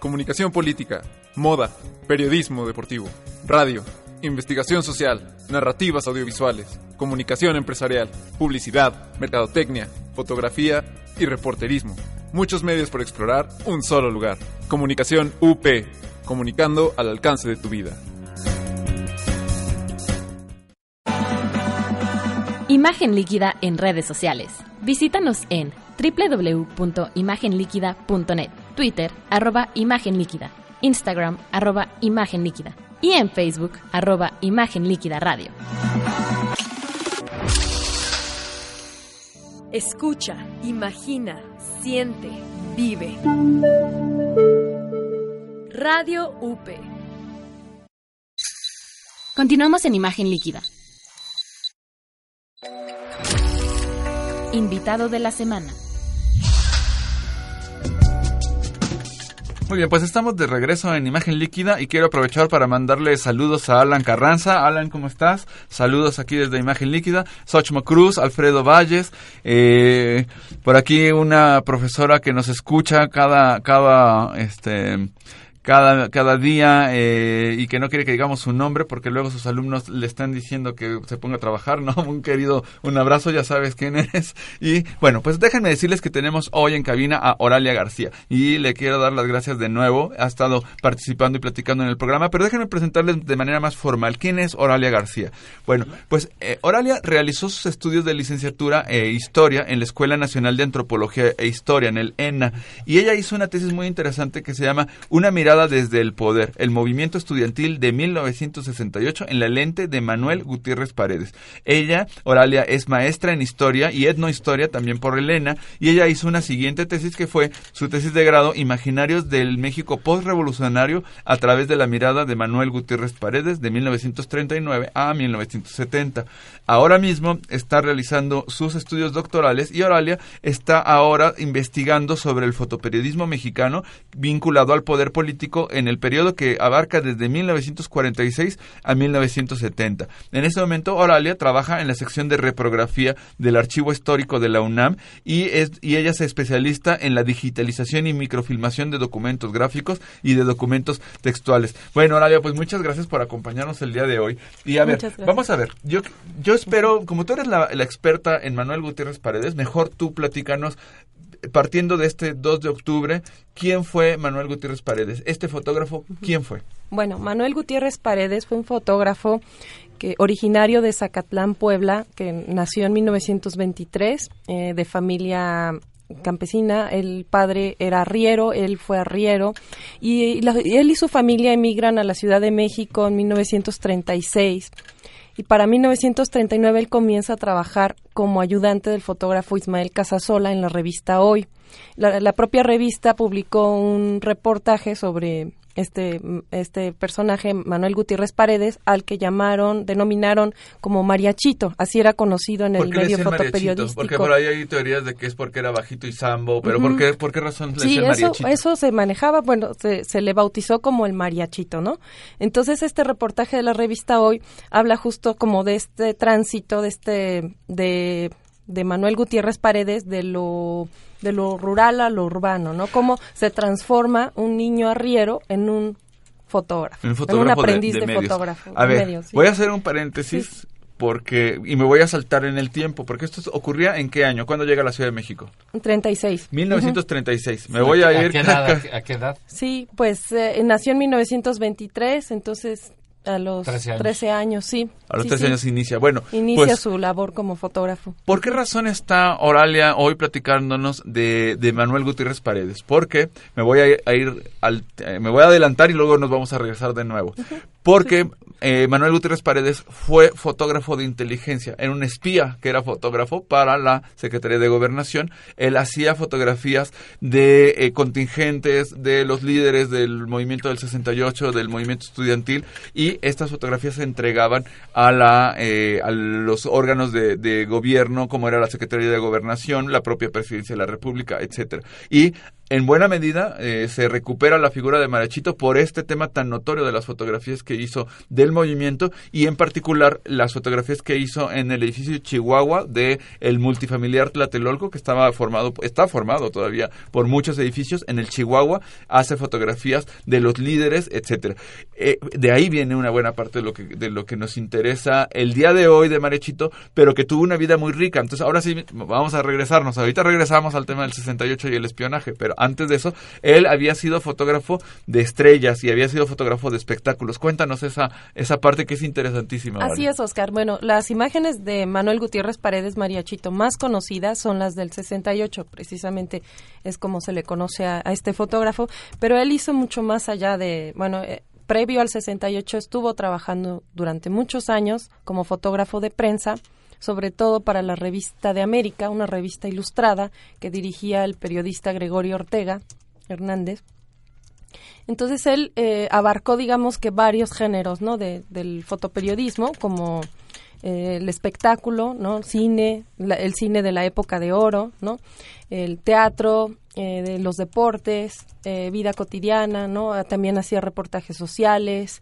comunicación política, moda, periodismo deportivo, radio, investigación social, narrativas audiovisuales, comunicación empresarial, publicidad, mercadotecnia, fotografía y reporterismo. Muchos medios por explorar, un solo lugar. Comunicación UP, comunicando al alcance de tu vida. Imagen líquida en redes sociales. Visítanos en www.imagenliquida.net, Twitter, arroba Imagen Líquida, Instagram, arroba Imagen Líquida y en Facebook, arroba Imagen Líquida Radio. Escucha, imagina, siente, vive. Radio UP. Continuamos en Imagen Líquida. Invitado de la semana. Muy bien, pues estamos de regreso en Imagen Líquida y quiero aprovechar para mandarle saludos a Alan Carranza. Alan, ¿cómo estás? Saludos aquí desde Imagen Líquida. Xochmo Cruz, Alfredo Valles. Eh, por aquí una profesora que nos escucha cada, cada, este, cada, cada día eh, y que no quiere que digamos su nombre porque luego sus alumnos le están diciendo que se ponga a trabajar, ¿no? Un querido, un abrazo, ya sabes quién eres. Y bueno, pues déjenme decirles que tenemos hoy en cabina a Oralia García y le quiero dar las gracias de nuevo. Ha estado participando y platicando en el programa, pero déjenme presentarles de manera más formal. ¿Quién es Oralia García? Bueno, pues eh, Oralia realizó sus estudios de licenciatura e historia en la Escuela Nacional de Antropología e Historia, en el ENA, y ella hizo una tesis muy interesante que se llama Una mirada desde el poder, el movimiento estudiantil de 1968 en la lente de Manuel Gutiérrez Paredes. Ella, Oralia, es maestra en historia y etnohistoria también por Elena y ella hizo una siguiente tesis que fue su tesis de grado Imaginarios del México postrevolucionario a través de la mirada de Manuel Gutiérrez Paredes de 1939 a 1970. Ahora mismo está realizando sus estudios doctorales y Oralia está ahora investigando sobre el fotoperiodismo mexicano vinculado al poder político en el periodo que abarca desde 1946 a 1970. En este momento, Oralia trabaja en la sección de reprografía del Archivo Histórico de la UNAM y, es, y ella es especialista en la digitalización y microfilmación de documentos gráficos y de documentos textuales. Bueno, Oralia, pues muchas gracias por acompañarnos el día de hoy. Y a ver, vamos a ver, yo, yo espero, como tú eres la, la experta en Manuel Gutiérrez Paredes, mejor tú platícanos partiendo de este 2 de octubre, ¿quién fue Manuel Gutiérrez Paredes? Este fotógrafo, ¿quién fue? Bueno, Manuel Gutiérrez Paredes fue un fotógrafo que originario de Zacatlán, Puebla, que nació en 1923, eh, de familia campesina, el padre era arriero, él fue arriero, y, la, él y su familia emigran a la Ciudad de México en 1936 y para 1939 él comienza a trabajar como ayudante del fotógrafo Ismael Casasola en la revista Hoy. La, la propia revista publicó un reportaje sobre este, este personaje, Manuel Gutiérrez Paredes, al que llamaron, denominaron como mariachito, así era conocido en el medio fotoperiodístico. Porque por ahí hay teorías de que es porque era bajito y sambo, pero ¿por, qué, ¿por qué razón le sí, eso, mariachito? eso se manejaba, bueno, se, se, le bautizó como el mariachito, ¿no? Entonces este reportaje de la revista Hoy habla justo como de este tránsito, de este, de, de Manuel Gutiérrez Paredes, de lo de lo rural a lo urbano, ¿no? Cómo se transforma un niño arriero en un fotógrafo, un, fotógrafo en un aprendiz de, de, de fotógrafo. A ver, medios, ¿sí? voy a hacer un paréntesis sí. porque y me voy a saltar en el tiempo, porque esto ocurría en qué año, cuando llega a la Ciudad de México? 36. 1936. Uh -huh. Me voy a ir ¿A qué edad? ¿A qué edad? Sí, pues eh, nació en 1923, entonces a los 13 años, 13 años sí. A los sí, 13 sí. años inicia. Bueno, inicia pues, su labor como fotógrafo. ¿Por qué razón está Oralia hoy platicándonos de, de Manuel Gutiérrez Paredes? Porque me voy a ir, a ir al, eh, me voy a adelantar y luego nos vamos a regresar de nuevo. Uh -huh. Porque eh, Manuel Gutiérrez Paredes fue fotógrafo de inteligencia, era un espía que era fotógrafo para la Secretaría de Gobernación. Él hacía fotografías de eh, contingentes, de los líderes del movimiento del 68, del movimiento estudiantil y estas fotografías se entregaban a la eh, a los órganos de, de, gobierno como era la Secretaría de Gobernación, la propia Presidencia de la República, etcétera. Y en buena medida eh, se recupera la figura de Marachito por este tema tan notorio de las fotografías que hizo del movimiento y en particular las fotografías que hizo en el edificio Chihuahua de el multifamiliar Tlatelolco que estaba formado está formado todavía por muchos edificios. En el Chihuahua hace fotografías de los líderes etcétera. Eh, de ahí viene una buena parte de lo que de lo que nos interesa el día de hoy de Marechito pero que tuvo una vida muy rica. Entonces ahora sí vamos a regresarnos. Ahorita regresamos al tema del 68 y el espionaje pero antes de eso, él había sido fotógrafo de estrellas y había sido fotógrafo de espectáculos. Cuéntanos esa, esa parte que es interesantísima. Así ¿vale? es, Oscar. Bueno, las imágenes de Manuel Gutiérrez Paredes Mariachito más conocidas son las del 68, precisamente es como se le conoce a, a este fotógrafo, pero él hizo mucho más allá de, bueno, eh, previo al 68 estuvo trabajando durante muchos años como fotógrafo de prensa, sobre todo para la revista de América, una revista ilustrada que dirigía el periodista Gregorio Ortega Hernández. Entonces él eh, abarcó, digamos que varios géneros, ¿no? De, del fotoperiodismo, como eh, el espectáculo, ¿no? Cine, la, el cine de la época de oro, ¿no? El teatro, eh, de los deportes, eh, vida cotidiana, ¿no? También hacía reportajes sociales.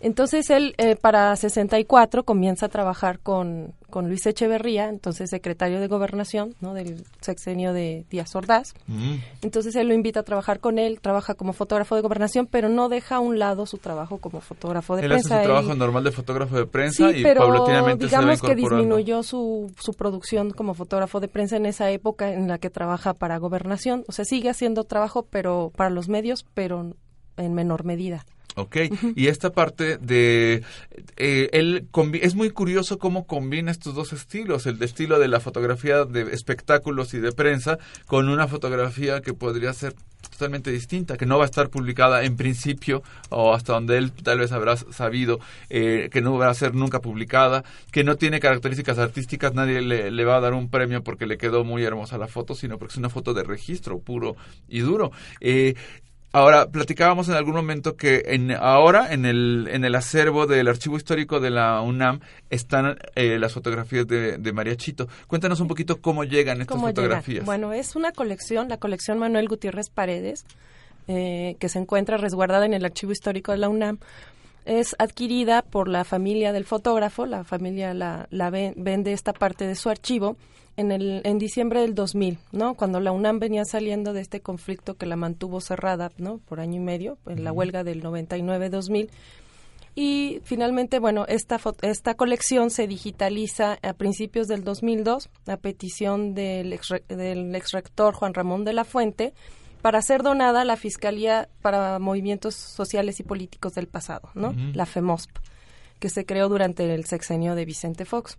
Entonces él eh, para 64 comienza a trabajar con, con Luis Echeverría, entonces secretario de Gobernación ¿no? del sexenio de Díaz Ordaz. Mm. Entonces él lo invita a trabajar con él, trabaja como fotógrafo de Gobernación, pero no deja a un lado su trabajo como fotógrafo de él prensa. Hace su trabajo él, normal de fotógrafo de prensa sí, y pero paulatinamente digamos se que disminuyó su, su producción como fotógrafo de prensa en esa época en la que trabaja para Gobernación. O sea, sigue haciendo trabajo pero para los medios, pero en menor medida. ¿Ok? Y esta parte de... eh, él es muy curioso cómo combina estos dos estilos, el estilo de la fotografía de espectáculos y de prensa con una fotografía que podría ser totalmente distinta, que no va a estar publicada en principio o hasta donde él tal vez habrá sabido eh, que no va a ser nunca publicada, que no tiene características artísticas, nadie le, le va a dar un premio porque le quedó muy hermosa la foto, sino porque es una foto de registro puro y duro. Eh, Ahora, platicábamos en algún momento que en, ahora en el, en el acervo del Archivo Histórico de la UNAM están eh, las fotografías de, de María Chito. Cuéntanos un poquito cómo llegan estas ¿Cómo fotografías. llegan? Bueno, es una colección, la colección Manuel Gutiérrez Paredes, eh, que se encuentra resguardada en el Archivo Histórico de la UNAM. Es adquirida por la familia del fotógrafo, la familia la, la ve- vende esta parte de su archivo en, el, en diciembre del 2000, ¿no? Cuando la UNAM venía saliendo de este conflicto que la mantuvo cerrada, ¿no? Por año y medio, en la huelga del 99-2000. Y finalmente, bueno, esta, esta colección se digitaliza a principios del 2002 a petición del ex, del ex rector Juan Ramón de la Fuente para ser donada a la Fiscalía para Movimientos Sociales y Políticos del Pasado, ¿no? La FEMOSP, que se creó durante el sexenio de Vicente Fox.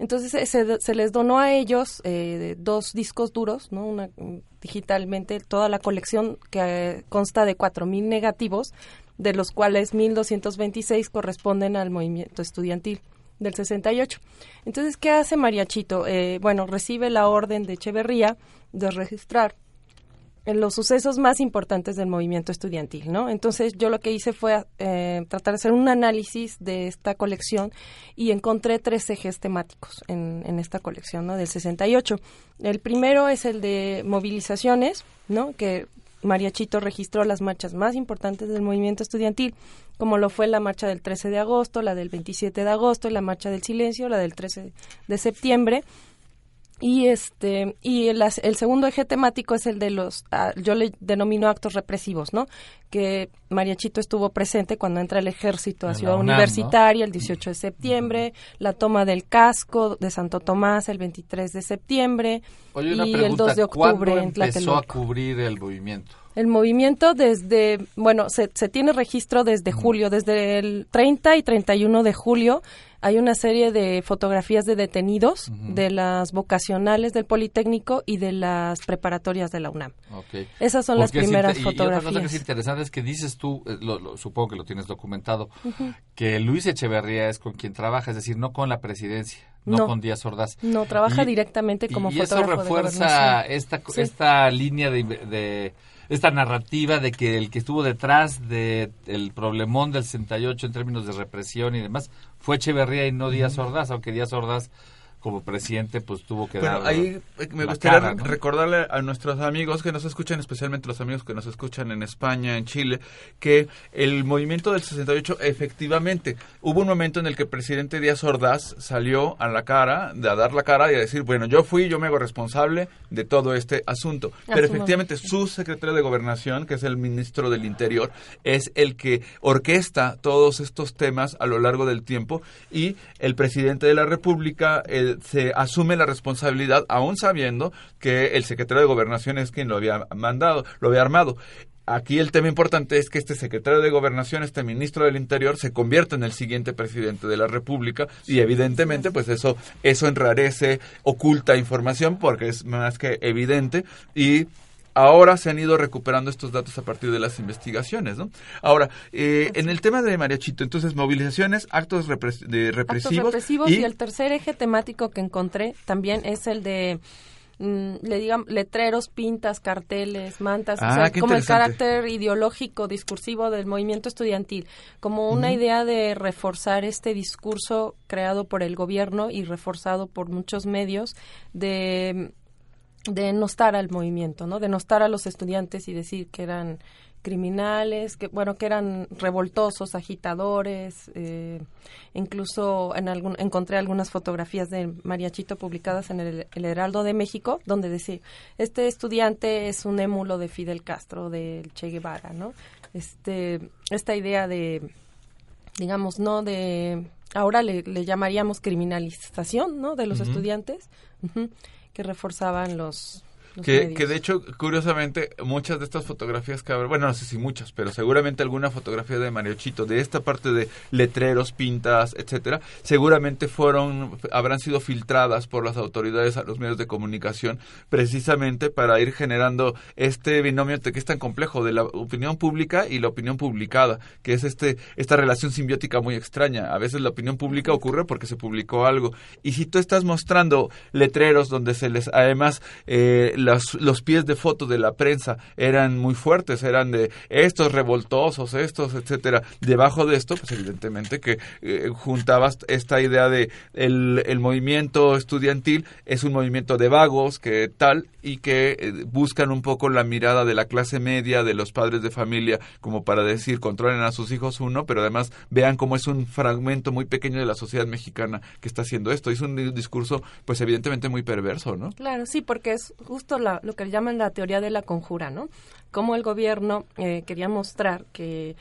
Entonces eh, se, se les donó a ellos eh, dos discos duros, ¿no? Una, mm, digitalmente toda la colección que eh, consta de 4.000 negativos, de los cuales 1.226 corresponden al movimiento estudiantil del 68. Entonces, ¿qué hace Mariachito? Eh, bueno, recibe la orden de Echeverría de registrar los sucesos más importantes del movimiento estudiantil, ¿no? Entonces yo lo que hice fue eh, tratar de hacer un análisis de esta colección y encontré tres ejes temáticos en, en esta colección, ¿no? Del 68. El primero es el de movilizaciones, ¿no? Que María Chito registró las marchas más importantes del movimiento estudiantil, como lo fue la marcha del 13 de agosto, la del 27 de agosto, la marcha del silencio, la del 13 de septiembre. Y este y el, el segundo eje temático es el de los ah, yo le denomino actos represivos, ¿no? Que María Chito estuvo presente cuando entra el ejército a Ciudad UNAM, ¿no? Universitaria el 18 de septiembre, la toma del casco de Santo Tomás el 23 de septiembre Oye, una y pregunta, el 2 de octubre ¿cuándo en empezó a cubrir el movimiento? El movimiento desde, bueno, se, se tiene registro desde julio, desde el 30 y 31 de julio hay una serie de fotografías de detenidos, de las vocacionales del Politécnico y de las preparatorias de la UNAM. Ok. Esas son las Porque primeras y- Y otra cosa que es fotografías. interesante es que dices tú, eh, lo- lo- supongo que lo tienes documentado, Ujú. que Luis Echeverría es con quien trabaja, es decir, no con la presidencia, no, No. con Díaz Ordaz. No, trabaja Y- directamente como y eso fotógrafo de refuerza gobernación. esta, Sí. esta línea de, de- esta narrativa de que el que estuvo detrás de el problemón del 68 en términos de represión y demás fue Echeverría y no Díaz Ordaz, aunque Díaz Ordaz como presidente pues tuvo que Bueno, dar ahí eh, me gustaría cara, ¿no? recordarle a nuestros amigos que nos escuchan, especialmente los amigos que nos escuchan en España, en Chile, que el movimiento del 68 efectivamente hubo un momento en el que el presidente Díaz Ordaz salió a la cara, de a dar la cara y a decir, bueno, yo fui, yo me hago responsable de todo este asunto. Pero efectivamente su secretario de Gobernación, que es el ministro del Interior, es el que orquesta todos estos temas a lo largo del tiempo y el presidente de la República eh, se asume la responsabilidad, aún sabiendo que el secretario de Gobernación es quien lo había mandado, lo había armado. Aquí el tema importante es que este secretario de Gobernación, este ministro del Interior, se convierte en el siguiente presidente de la República y evidentemente pues eso eso enrarece, oculta información porque es más que evidente y ahora se han ido recuperando estos datos a partir de las investigaciones, ¿no? Ahora, eh, en el tema de Mariachito, entonces movilizaciones, actos repres- de Actos represivos, represivos y... el tercer eje temático que encontré también es el de mm, le digan letreros, pintas, carteles, mantas, o Ah, sea, qué como el carácter ideológico, discursivo del movimiento estudiantil, como una idea de reforzar este discurso creado por el gobierno y reforzado por muchos medios de denostar al movimiento, ¿no? Denostar a los estudiantes y decir que eran criminales, que bueno, que eran revoltosos, agitadores, eh, incluso en algún, encontré algunas fotografías de Mariachito publicadas en el, el Heraldo de México, donde decía, este estudiante es un émulo de Fidel Castro, del Che Guevara, ¿no? Este, esta idea de, digamos, no de, ahora le, le llamaríamos criminalización, ¿no? De los estudiantes, que reforzaban los Que, de hecho, curiosamente, muchas de estas fotografías que habrá, bueno, no sé si muchas, pero seguramente alguna fotografía de Mariochito, de esta parte de letreros, pintas, etcétera, seguramente fueron, habrán sido filtradas por las autoridades a los medios de comunicación, precisamente para ir generando este binomio que es tan complejo de la opinión pública y la opinión publicada, que es este, esta relación simbiótica muy extraña. A veces la opinión pública ocurre porque se publicó algo. Y si tú estás mostrando letreros donde se les, además, eh, los, los pies de foto de la prensa eran muy fuertes, eran de estos revoltosos, estos, etcétera. Debajo de esto, pues evidentemente que eh, juntabas esta idea de el, el movimiento estudiantil es un movimiento de vagos que tal y que eh, buscan un poco la mirada de la clase media, de los padres de familia, como para decir controlen a sus hijos uno, pero además vean cómo es un fragmento muy pequeño de la sociedad mexicana que está haciendo esto. Es un di- discurso, pues evidentemente muy perverso, ¿no? Claro, sí, porque es justo la- lo que llaman la teoría de la conjura, ¿no? Cómo el gobierno eh, quería mostrar que,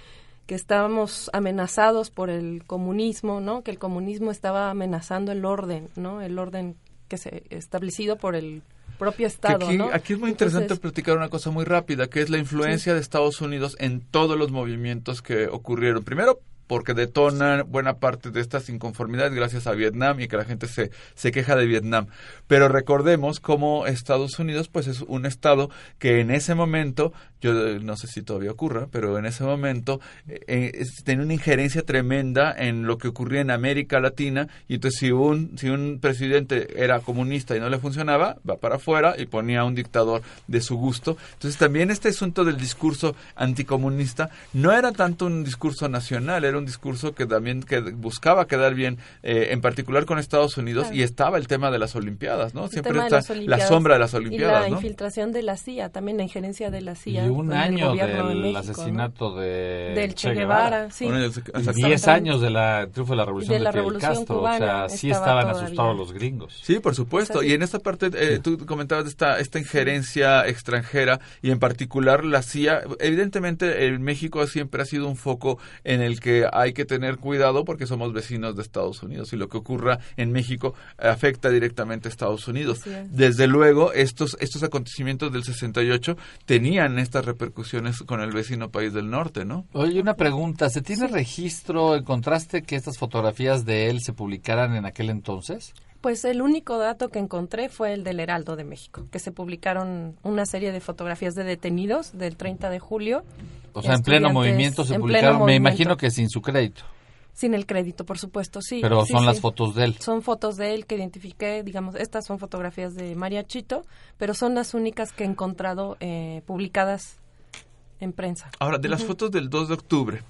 que estábamos amenazados por el comunismo, ¿no? Que el comunismo estaba amenazando el orden, ¿no? El orden que se establecido por el propio Estado, aquí, ¿no? aquí es muy interesante Entonces, platicar una cosa muy rápida, que es la influencia de Estados Unidos en todos los movimientos que ocurrieron. Primero, porque detonan buena parte de estas inconformidades gracias a Vietnam y que la gente se, se queja de Vietnam. Pero recordemos cómo Estados Unidos pues es un estado que en ese momento, yo eh, no sé si todavía ocurra, pero en ese momento eh, eh, tenía una injerencia tremenda en lo que ocurría en América Latina y entonces si un, si un presidente era comunista y no le funcionaba, va para afuera y ponía a un dictador de su gusto. Entonces también este asunto del discurso anticomunista no era tanto un discurso nacional, era un discurso que también que buscaba quedar bien, eh, en particular con Estados Unidos, Claro. y estaba el tema de las Olimpiadas, ¿no? el Siempre está la sombra de las Y Olimpiadas, la ¿no? infiltración de la CIA, también la injerencia de la CIA. Un año de del asesinato de Del Che Guevara, sí. Exactamente. diez años de la triunfo de la revolución de la Fidel Castro. cubana o sea, sí estaba estaban todavía. asustados los gringos. Sí, por supuesto. Y en esta parte, eh, tú comentabas de esta, esta injerencia extranjera y en particular la CIA. Evidentemente, el México siempre ha sido un foco en el que hay que tener cuidado porque somos vecinos de Estados Unidos y lo que ocurra en México afecta directamente a Estados Unidos. Es. Desde luego, estos, estos acontecimientos del 68 tenían estas repercusiones con el vecino país del norte, ¿no? Oye, una pregunta. ¿Se tiene registro? ¿Encontraste que estas fotografías de él se publicaran en aquel entonces? Pues el único dato que encontré fue el del Heraldo de México, que se publicaron una serie de fotografías de detenidos del 30 de julio. O sea, en pleno movimiento se publicaron. Me movimiento. imagino que sin su crédito. Sin el crédito, por supuesto, sí. Pero sí, son sí. las fotos de él. Son fotos de él que identifiqué, digamos, estas son fotografías de María Chito, pero son las únicas que he encontrado eh, publicadas en prensa. Ahora, de las fotos del 2 de octubre,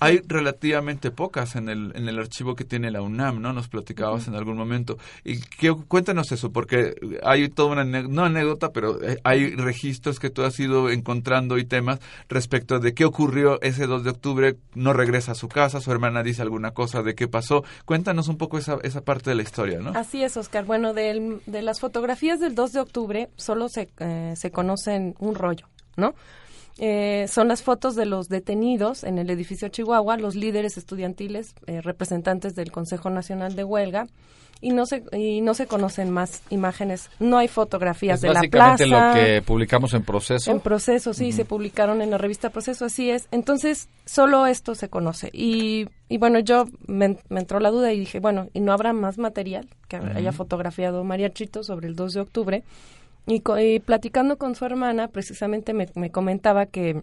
hay relativamente pocas en el, en el archivo que tiene la UNAM, ¿no? Nos platicabas en algún momento. Y que, cuéntanos eso, porque hay toda una, no anécdota, pero eh, hay registros que tú has ido encontrando y temas respecto de qué ocurrió ese 2 de octubre, no regresa a su casa, su hermana dice alguna cosa de qué pasó. Cuéntanos un poco esa, esa parte de la historia, ¿no? Así es, Oscar. Bueno, del- de las fotografías del 2 de octubre solo se, eh, se conocen un rollo, ¿no? Eh, son las fotos de los detenidos en el edificio Chihuahua, los líderes estudiantiles, eh, representantes del Consejo Nacional de Huelga, y no se y no se conocen más imágenes, no hay fotografías Es de la básicamente plaza. lo que publicamos en proceso. En proceso, sí, se publicaron en la revista Proceso, así es. Entonces, solo esto se conoce. Y, y bueno, yo me, me entró la duda y dije, bueno, ¿y no habrá más material que haya fotografiado María Chito sobre el 2 de octubre? Y, platicando con su hermana, precisamente me, me comentaba que,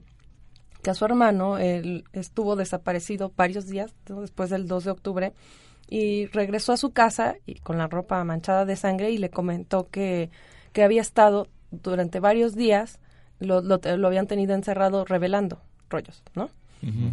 que a su hermano él estuvo desaparecido varios días después del 2 de octubre y regresó a su casa y con la ropa manchada de sangre y le comentó que, que había estado durante varios días, lo, lo, lo habían tenido encerrado revelando rollos, ¿no?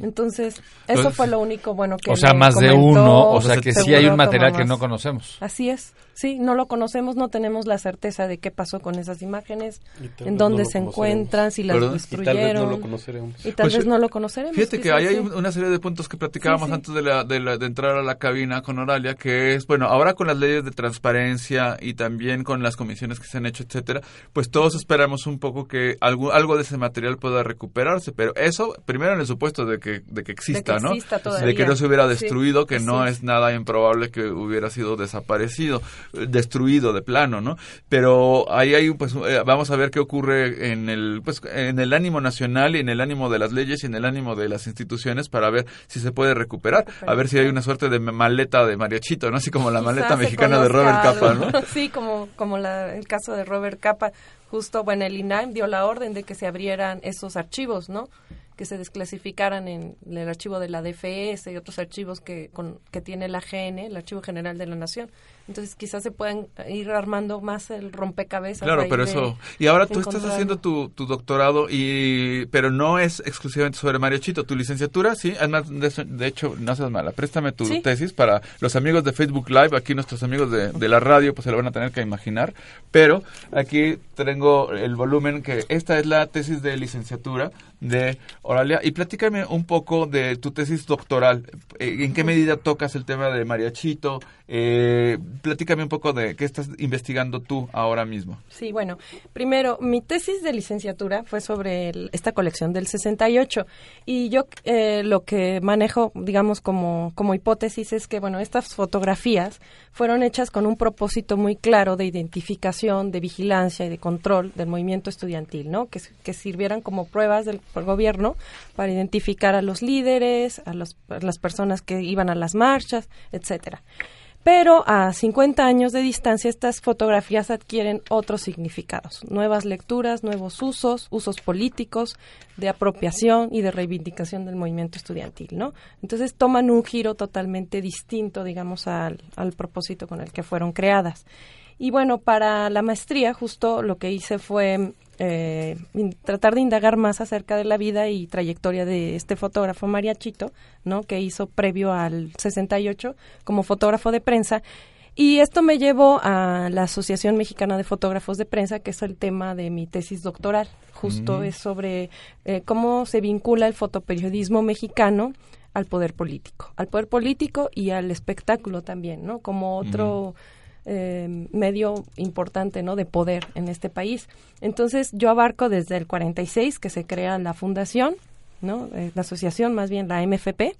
Entonces, eso fue lo único bueno que o sea, me más de uno, o sea que sí hay un material que no conocemos. Así es, sí, no lo conocemos, no tenemos la certeza de qué pasó con esas imágenes, en dónde no se encuentran, si las ¿Perdón? destruyeron. Y tal vez no lo conoceremos. Y tal Pues, vez no lo conoceremos. Fíjate que ahí hay una serie de puntos que platicábamos Sí, sí. antes de, la, de, la- de entrar a la cabina con Oralia, que es, bueno, ahora con las leyes de transparencia y también con las comisiones que se han hecho, etcétera, pues todos esperamos un poco que algo, algo de ese material pueda recuperarse, pero eso, primero en el supuesto de que, de que exista, que ¿no? exista. De que no se hubiera Sí, destruido, que no es nada improbable que hubiera sido desaparecido, destruido de plano, ¿no? Pero ahí hay, pues, eh, vamos a ver qué ocurre en el, pues, en el ánimo nacional y en el ánimo de las leyes y en el ánimo de las instituciones para ver si se puede recuperar, a ver si hay una suerte de maleta de mariachito, ¿no? Así como la Quizás maleta mexicana de Robert Capa. ¿no? Sí, como, como la, el caso de Robert Capa. Justo, bueno, el INAM dio la orden de que se abrieran esos archivos, ¿no? Que se desclasificaran en el archivo de la DFS y otros archivos que, con, que tiene la GN, el Archivo General de la Nación. Entonces, quizás se puedan ir armando más el rompecabezas. Claro, pero eso. Y ahora tú estás haciendo tu, tu doctorado y, pero no es exclusivamente sobre mariachito. Tu licenciatura, sí. Además, de, hecho, no seas mala. Préstame tu Sí. tesis para los amigos de Facebook Live. Aquí nuestros amigos de, de la radio, pues se lo van a tener que imaginar. Pero aquí tengo el volumen que esta es la tesis de licenciatura de Oralia. Y platícame un poco de tu tesis doctoral. Eh, ¿En qué medida tocas el tema de mariachito? Eh, platícame un poco de qué estás investigando tú ahora mismo. Sí, bueno, primero, mi tesis de licenciatura fue sobre el- esta colección del 68 y yo eh, lo que manejo, digamos, como, como hipótesis es que, bueno, estas fotografías fueron hechas con un propósito muy claro de identificación, de vigilancia y de control del movimiento estudiantil, ¿no? Que, que sirvieran como pruebas del gobierno para identificar a los líderes, a, los- a las personas que iban a las marchas, etcétera. Pero a 50 años de distancia estas fotografías adquieren otros significados, nuevas lecturas, nuevos usos, usos políticos, de apropiación y de reivindicación del movimiento estudiantil, ¿no? Entonces toman un giro totalmente distinto, digamos, al, al propósito con el que fueron creadas. Y bueno, para la maestría justo lo que hice fue eh, tratar de indagar más acerca de la vida y trayectoria de este fotógrafo mariachito, ¿no? Que hizo previo al 68 como fotógrafo de prensa. Y esto me llevó a la Asociación Mexicana de Fotógrafos de Prensa, que es el tema de mi tesis doctoral. Justo Mm. es sobre eh, cómo se vincula el fotoperiodismo mexicano al poder político, al poder político y al espectáculo también, ¿no? Como otro eh, medio importante, ¿no? De poder en este país. Entonces yo abarco desde el 46 que se crea la fundación, ¿no? Eh, la asociación, más bien la MFP,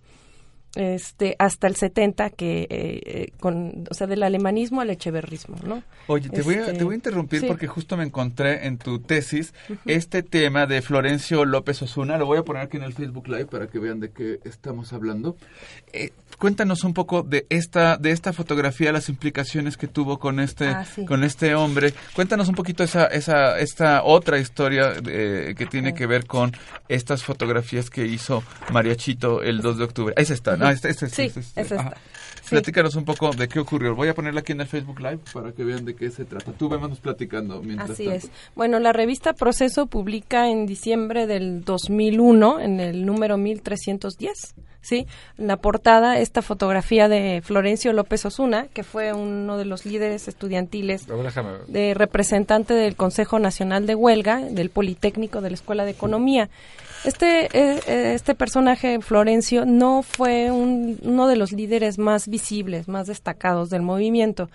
este, hasta el 70 que, eh, eh, con, o sea, del alemanismo al echeverrismo, ¿no? Oye, te, voy, a, Este, te voy a interrumpir sí. porque justo me encontré en tu tesis este tema de Florencio López Osuna. Lo voy a poner aquí en el Facebook Live para que vean de qué estamos hablando. Eh, cuéntanos un poco de esta de esta fotografía, las implicaciones que tuvo con este Ah, sí. con este hombre. Cuéntanos un poquito esa esa esta otra historia eh, que tiene que ver con estas fotografías que hizo Mariachito el 2 de octubre. Esa está, ¿no? Esta, esta, Sí, esta, esta, esa ajá. está. Sí. Platícanos un poco de qué ocurrió. Voy a ponerla aquí en el Facebook Live para que vean de qué se trata. Tú vamos platicando mientras Así tanto. es. Bueno, la revista Proceso publica en diciembre del 2001, en el número 1310, ¿sí? En la portada, esta fotografía de Florencio López Osuna, que fue uno de los líderes estudiantiles, de representante del Consejo Nacional de Huelga, del Politécnico de la Escuela de Economía. Este, eh, eh, este personaje, Florencio, no fue un- uno de los líderes más visibles, más destacados del movimiento.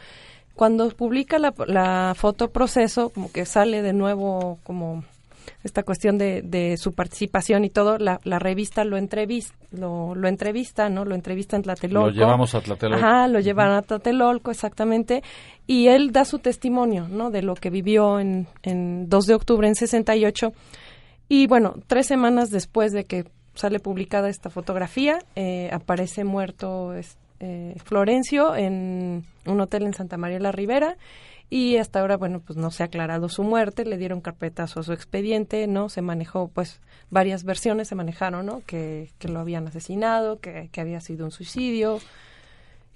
Cuando publica la, la foto proceso, como que sale de nuevo como esta cuestión de, de su participación y todo, la, la revista lo entrevista, lo, lo entrevista, ¿no? Lo entrevista en Tlatelolco. Lo llevamos a Tlatelolco. Ajá, lo llevan a Tlatelolco, exactamente. Y él da su testimonio, ¿no? De lo que vivió en, en 2 de octubre en 68. Y bueno, tres semanas después de que sale publicada esta fotografía, eh, aparece muerto eh, Florencio en un hotel en Santa María la Ribera y hasta ahora, bueno, pues no se ha aclarado su muerte, le dieron carpetazo a su expediente, ¿no? Se manejó, pues, varias versiones se manejaron, ¿no? Que, que lo habían asesinado, que, que había sido un suicidio.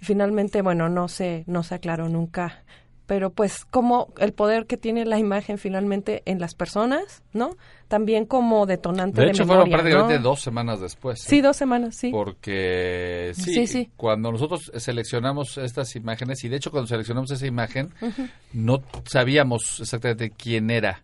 Y finalmente, bueno, no se, no se aclaró nunca. Pero pues como el poder que tiene la imagen finalmente en las personas, ¿no? También como detonante de, De hecho, fueron memoria, prácticamente ¿no? dos semanas después. ¿eh? Sí, dos semanas, sí. Porque sí, Sí, sí. cuando nosotros seleccionamos estas imágenes, y de hecho cuando seleccionamos esa imagen, no sabíamos exactamente quién era.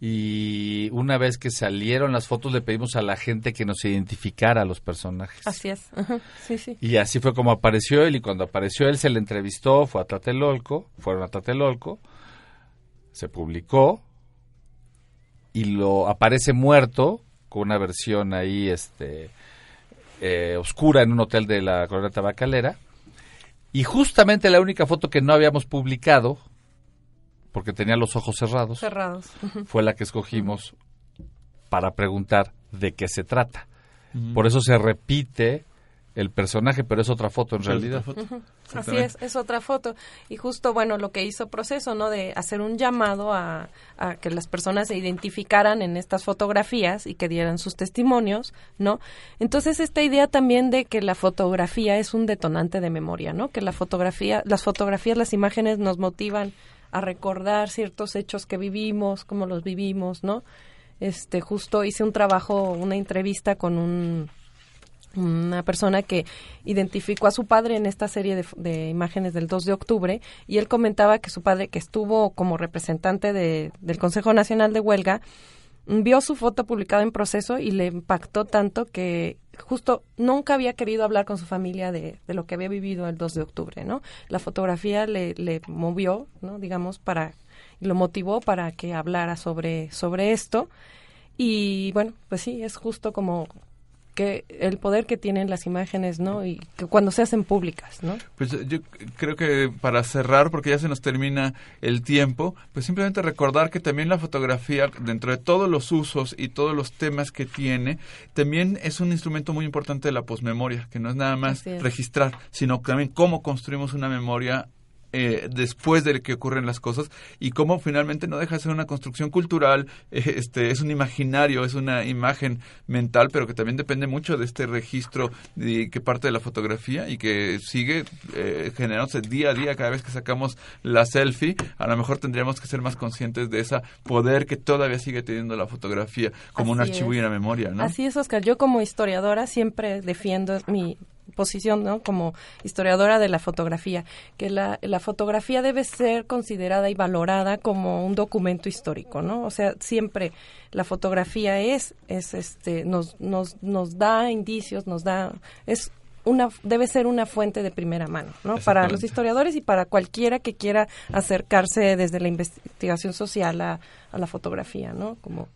Y una vez que salieron las fotos, le pedimos a la gente que nos identificara a los personajes. Así es. Ajá. Sí, sí. Y así fue como apareció él, y cuando apareció él se le entrevistó, fue a Tlatelolco, fueron a Tlatelolco, se publicó, y lo aparece muerto con una versión ahí este eh, oscura en un hotel de la colonia tabacalera. Y justamente la única foto que no habíamos publicado, porque tenía los ojos cerrados, Cerrados. fue la que escogimos para preguntar de qué se trata. Por eso se repite el personaje, pero es otra foto en realidad. otra foto. Así es, es otra foto. Y justo, bueno, lo que hizo Proceso, ¿no? De hacer un llamado a, a que las personas se identificaran en estas fotografías y que dieran sus testimonios, ¿no? Entonces, esta idea también de que la fotografía es un detonante de memoria, ¿no? Que la fotografía, las fotografías, las imágenes nos motivan a recordar ciertos hechos que vivimos, cómo los vivimos, ¿no? Este, justo hice un trabajo, una entrevista con un una persona que identificó a su padre en esta serie de, de imágenes del 2 de octubre y él comentaba que su padre, que estuvo como representante de- del Consejo Nacional de Huelga, vio su foto publicada en proceso y le impactó tanto que justo nunca había querido hablar con su familia de, de lo que había vivido el 2 de octubre, ¿no? La fotografía le, le movió, ¿no? Digamos, para, lo motivó para que hablara sobre, sobre esto. Y bueno, pues sí, es justo como que el poder que tienen las imágenes, ¿no? Y que cuando se hacen públicas, ¿no? Pues yo creo que para cerrar, porque ya se nos termina el tiempo, pues simplemente recordar que también la fotografía, dentro de todos los usos y todos los temas que tiene, también es un instrumento muy importante de la posmemoria, que no es nada más registrar, sino también cómo construimos una memoria eh, después de que ocurren las cosas y cómo finalmente no deja de ser una construcción cultural, eh, este es un imaginario, es una imagen mental, pero que también depende mucho de este registro de, que parte de la fotografía y que sigue eh, generándose día a día cada vez que sacamos la selfie. A lo mejor tendríamos que ser más conscientes de ese poder que todavía sigue teniendo la fotografía como un Así archivo es. y una memoria, ¿no? Así es, Oscar. Yo como historiadora siempre defiendo mi posición, ¿no? Como historiadora de la fotografía, que la, la fotografía debe ser considerada y valorada como un documento histórico, ¿no? O sea, siempre la fotografía es, es este, nos, nos, nos da indicios, nos da, es una, debe ser una fuente de primera mano, ¿no? Para los historiadores y para cualquiera que quiera acercarse desde la investigación social a, a la fotografía, ¿no? Como,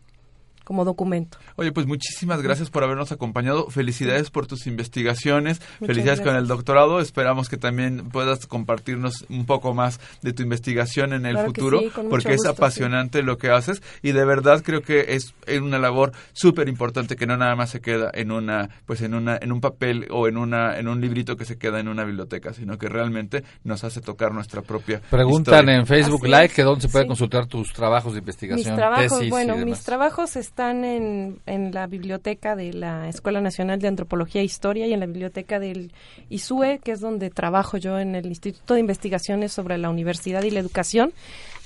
como documento. Oye, pues muchísimas gracias por habernos acompañado. Felicidades por tus investigaciones. Muchas Felicidades con el doctorado. Esperamos que también puedas compartirnos un poco más de tu investigación en el Claro que futuro, sí, con mucho porque es apasionante lo que haces y de verdad creo que es una labor súper importante que no nada más se queda en una, pues en una, en un papel o en una, en un librito que se queda en una biblioteca, sino que realmente nos hace tocar nuestra propia. Preguntan historia. en Facebook Así Live es, que dónde se puede sí. consultar tus trabajos de Mis investigación. trabajos, tesis y bueno, demás. mis trabajos están en, en la biblioteca de la Escuela Nacional de Antropología e Historia y en la biblioteca del ISUE, que es donde trabajo yo en el Instituto de Investigaciones sobre la Universidad y la Educación.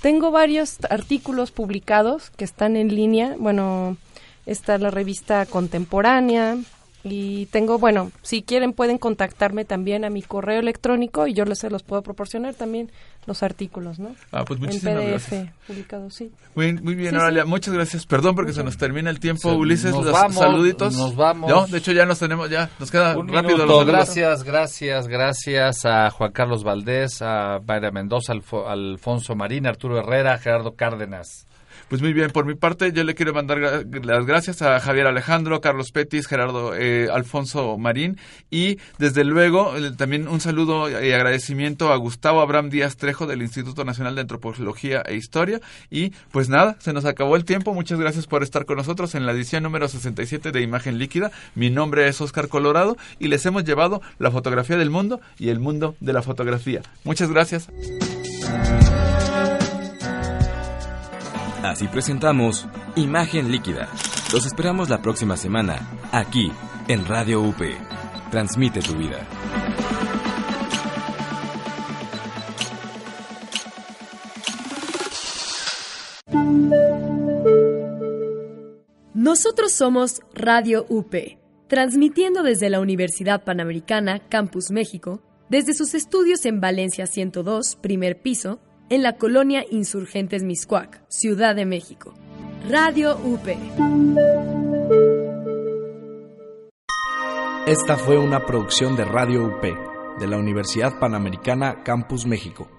Tengo varios artículos publicados que están en línea. Bueno, está la revista Contemporánea, y tengo, bueno, si quieren pueden contactarme también a mi correo electrónico y yo les se los puedo proporcionar también los artículos, ¿no? Ah, pues en muchísimas PDF gracias. publicados, sí. Muy, muy bien, Sí, Oralia. sí. Muchas gracias. Perdón porque se nos termina el tiempo, Se- Ulises. nos los vamos, saluditos. nos vamos. No, de hecho ya nos tenemos, ya nos queda Un rápido minuto. los saludos. Gracias, gracias, gracias a Juan Carlos Valdés, a Mayra Mendoza, Alfo- Alfonso Marín, Arturo Herrera, Gerardo Cárdenas. Pues muy bien, por mi parte yo le quiero mandar las gracias a Javier Alejandro, Carlos Petis, Gerardo eh, Alfonso Marín y desde luego eh, también un saludo y agradecimiento a Gustavo Abraham Díaz Trejo del Instituto Nacional de Antropología e Historia y pues nada, se nos acabó el tiempo, muchas gracias por estar con nosotros en la edición número 67 de Imagen Líquida, mi nombre es Oscar Colorado y les hemos llevado la fotografía del mundo y el mundo de la fotografía. Muchas gracias. Así presentamos Imagen Líquida. Los esperamos la próxima semana, aquí, en Radio UP. Transmite tu vida. Nosotros somos Radio UP, transmitiendo desde la Universidad Panamericana, Campus México, desde sus estudios en Valencia 102, primer piso, en la colonia Insurgentes Miscuac, Ciudad de México. Radio UP. Esta fue una producción de Radio UP, de la Universidad Panamericana Campus México.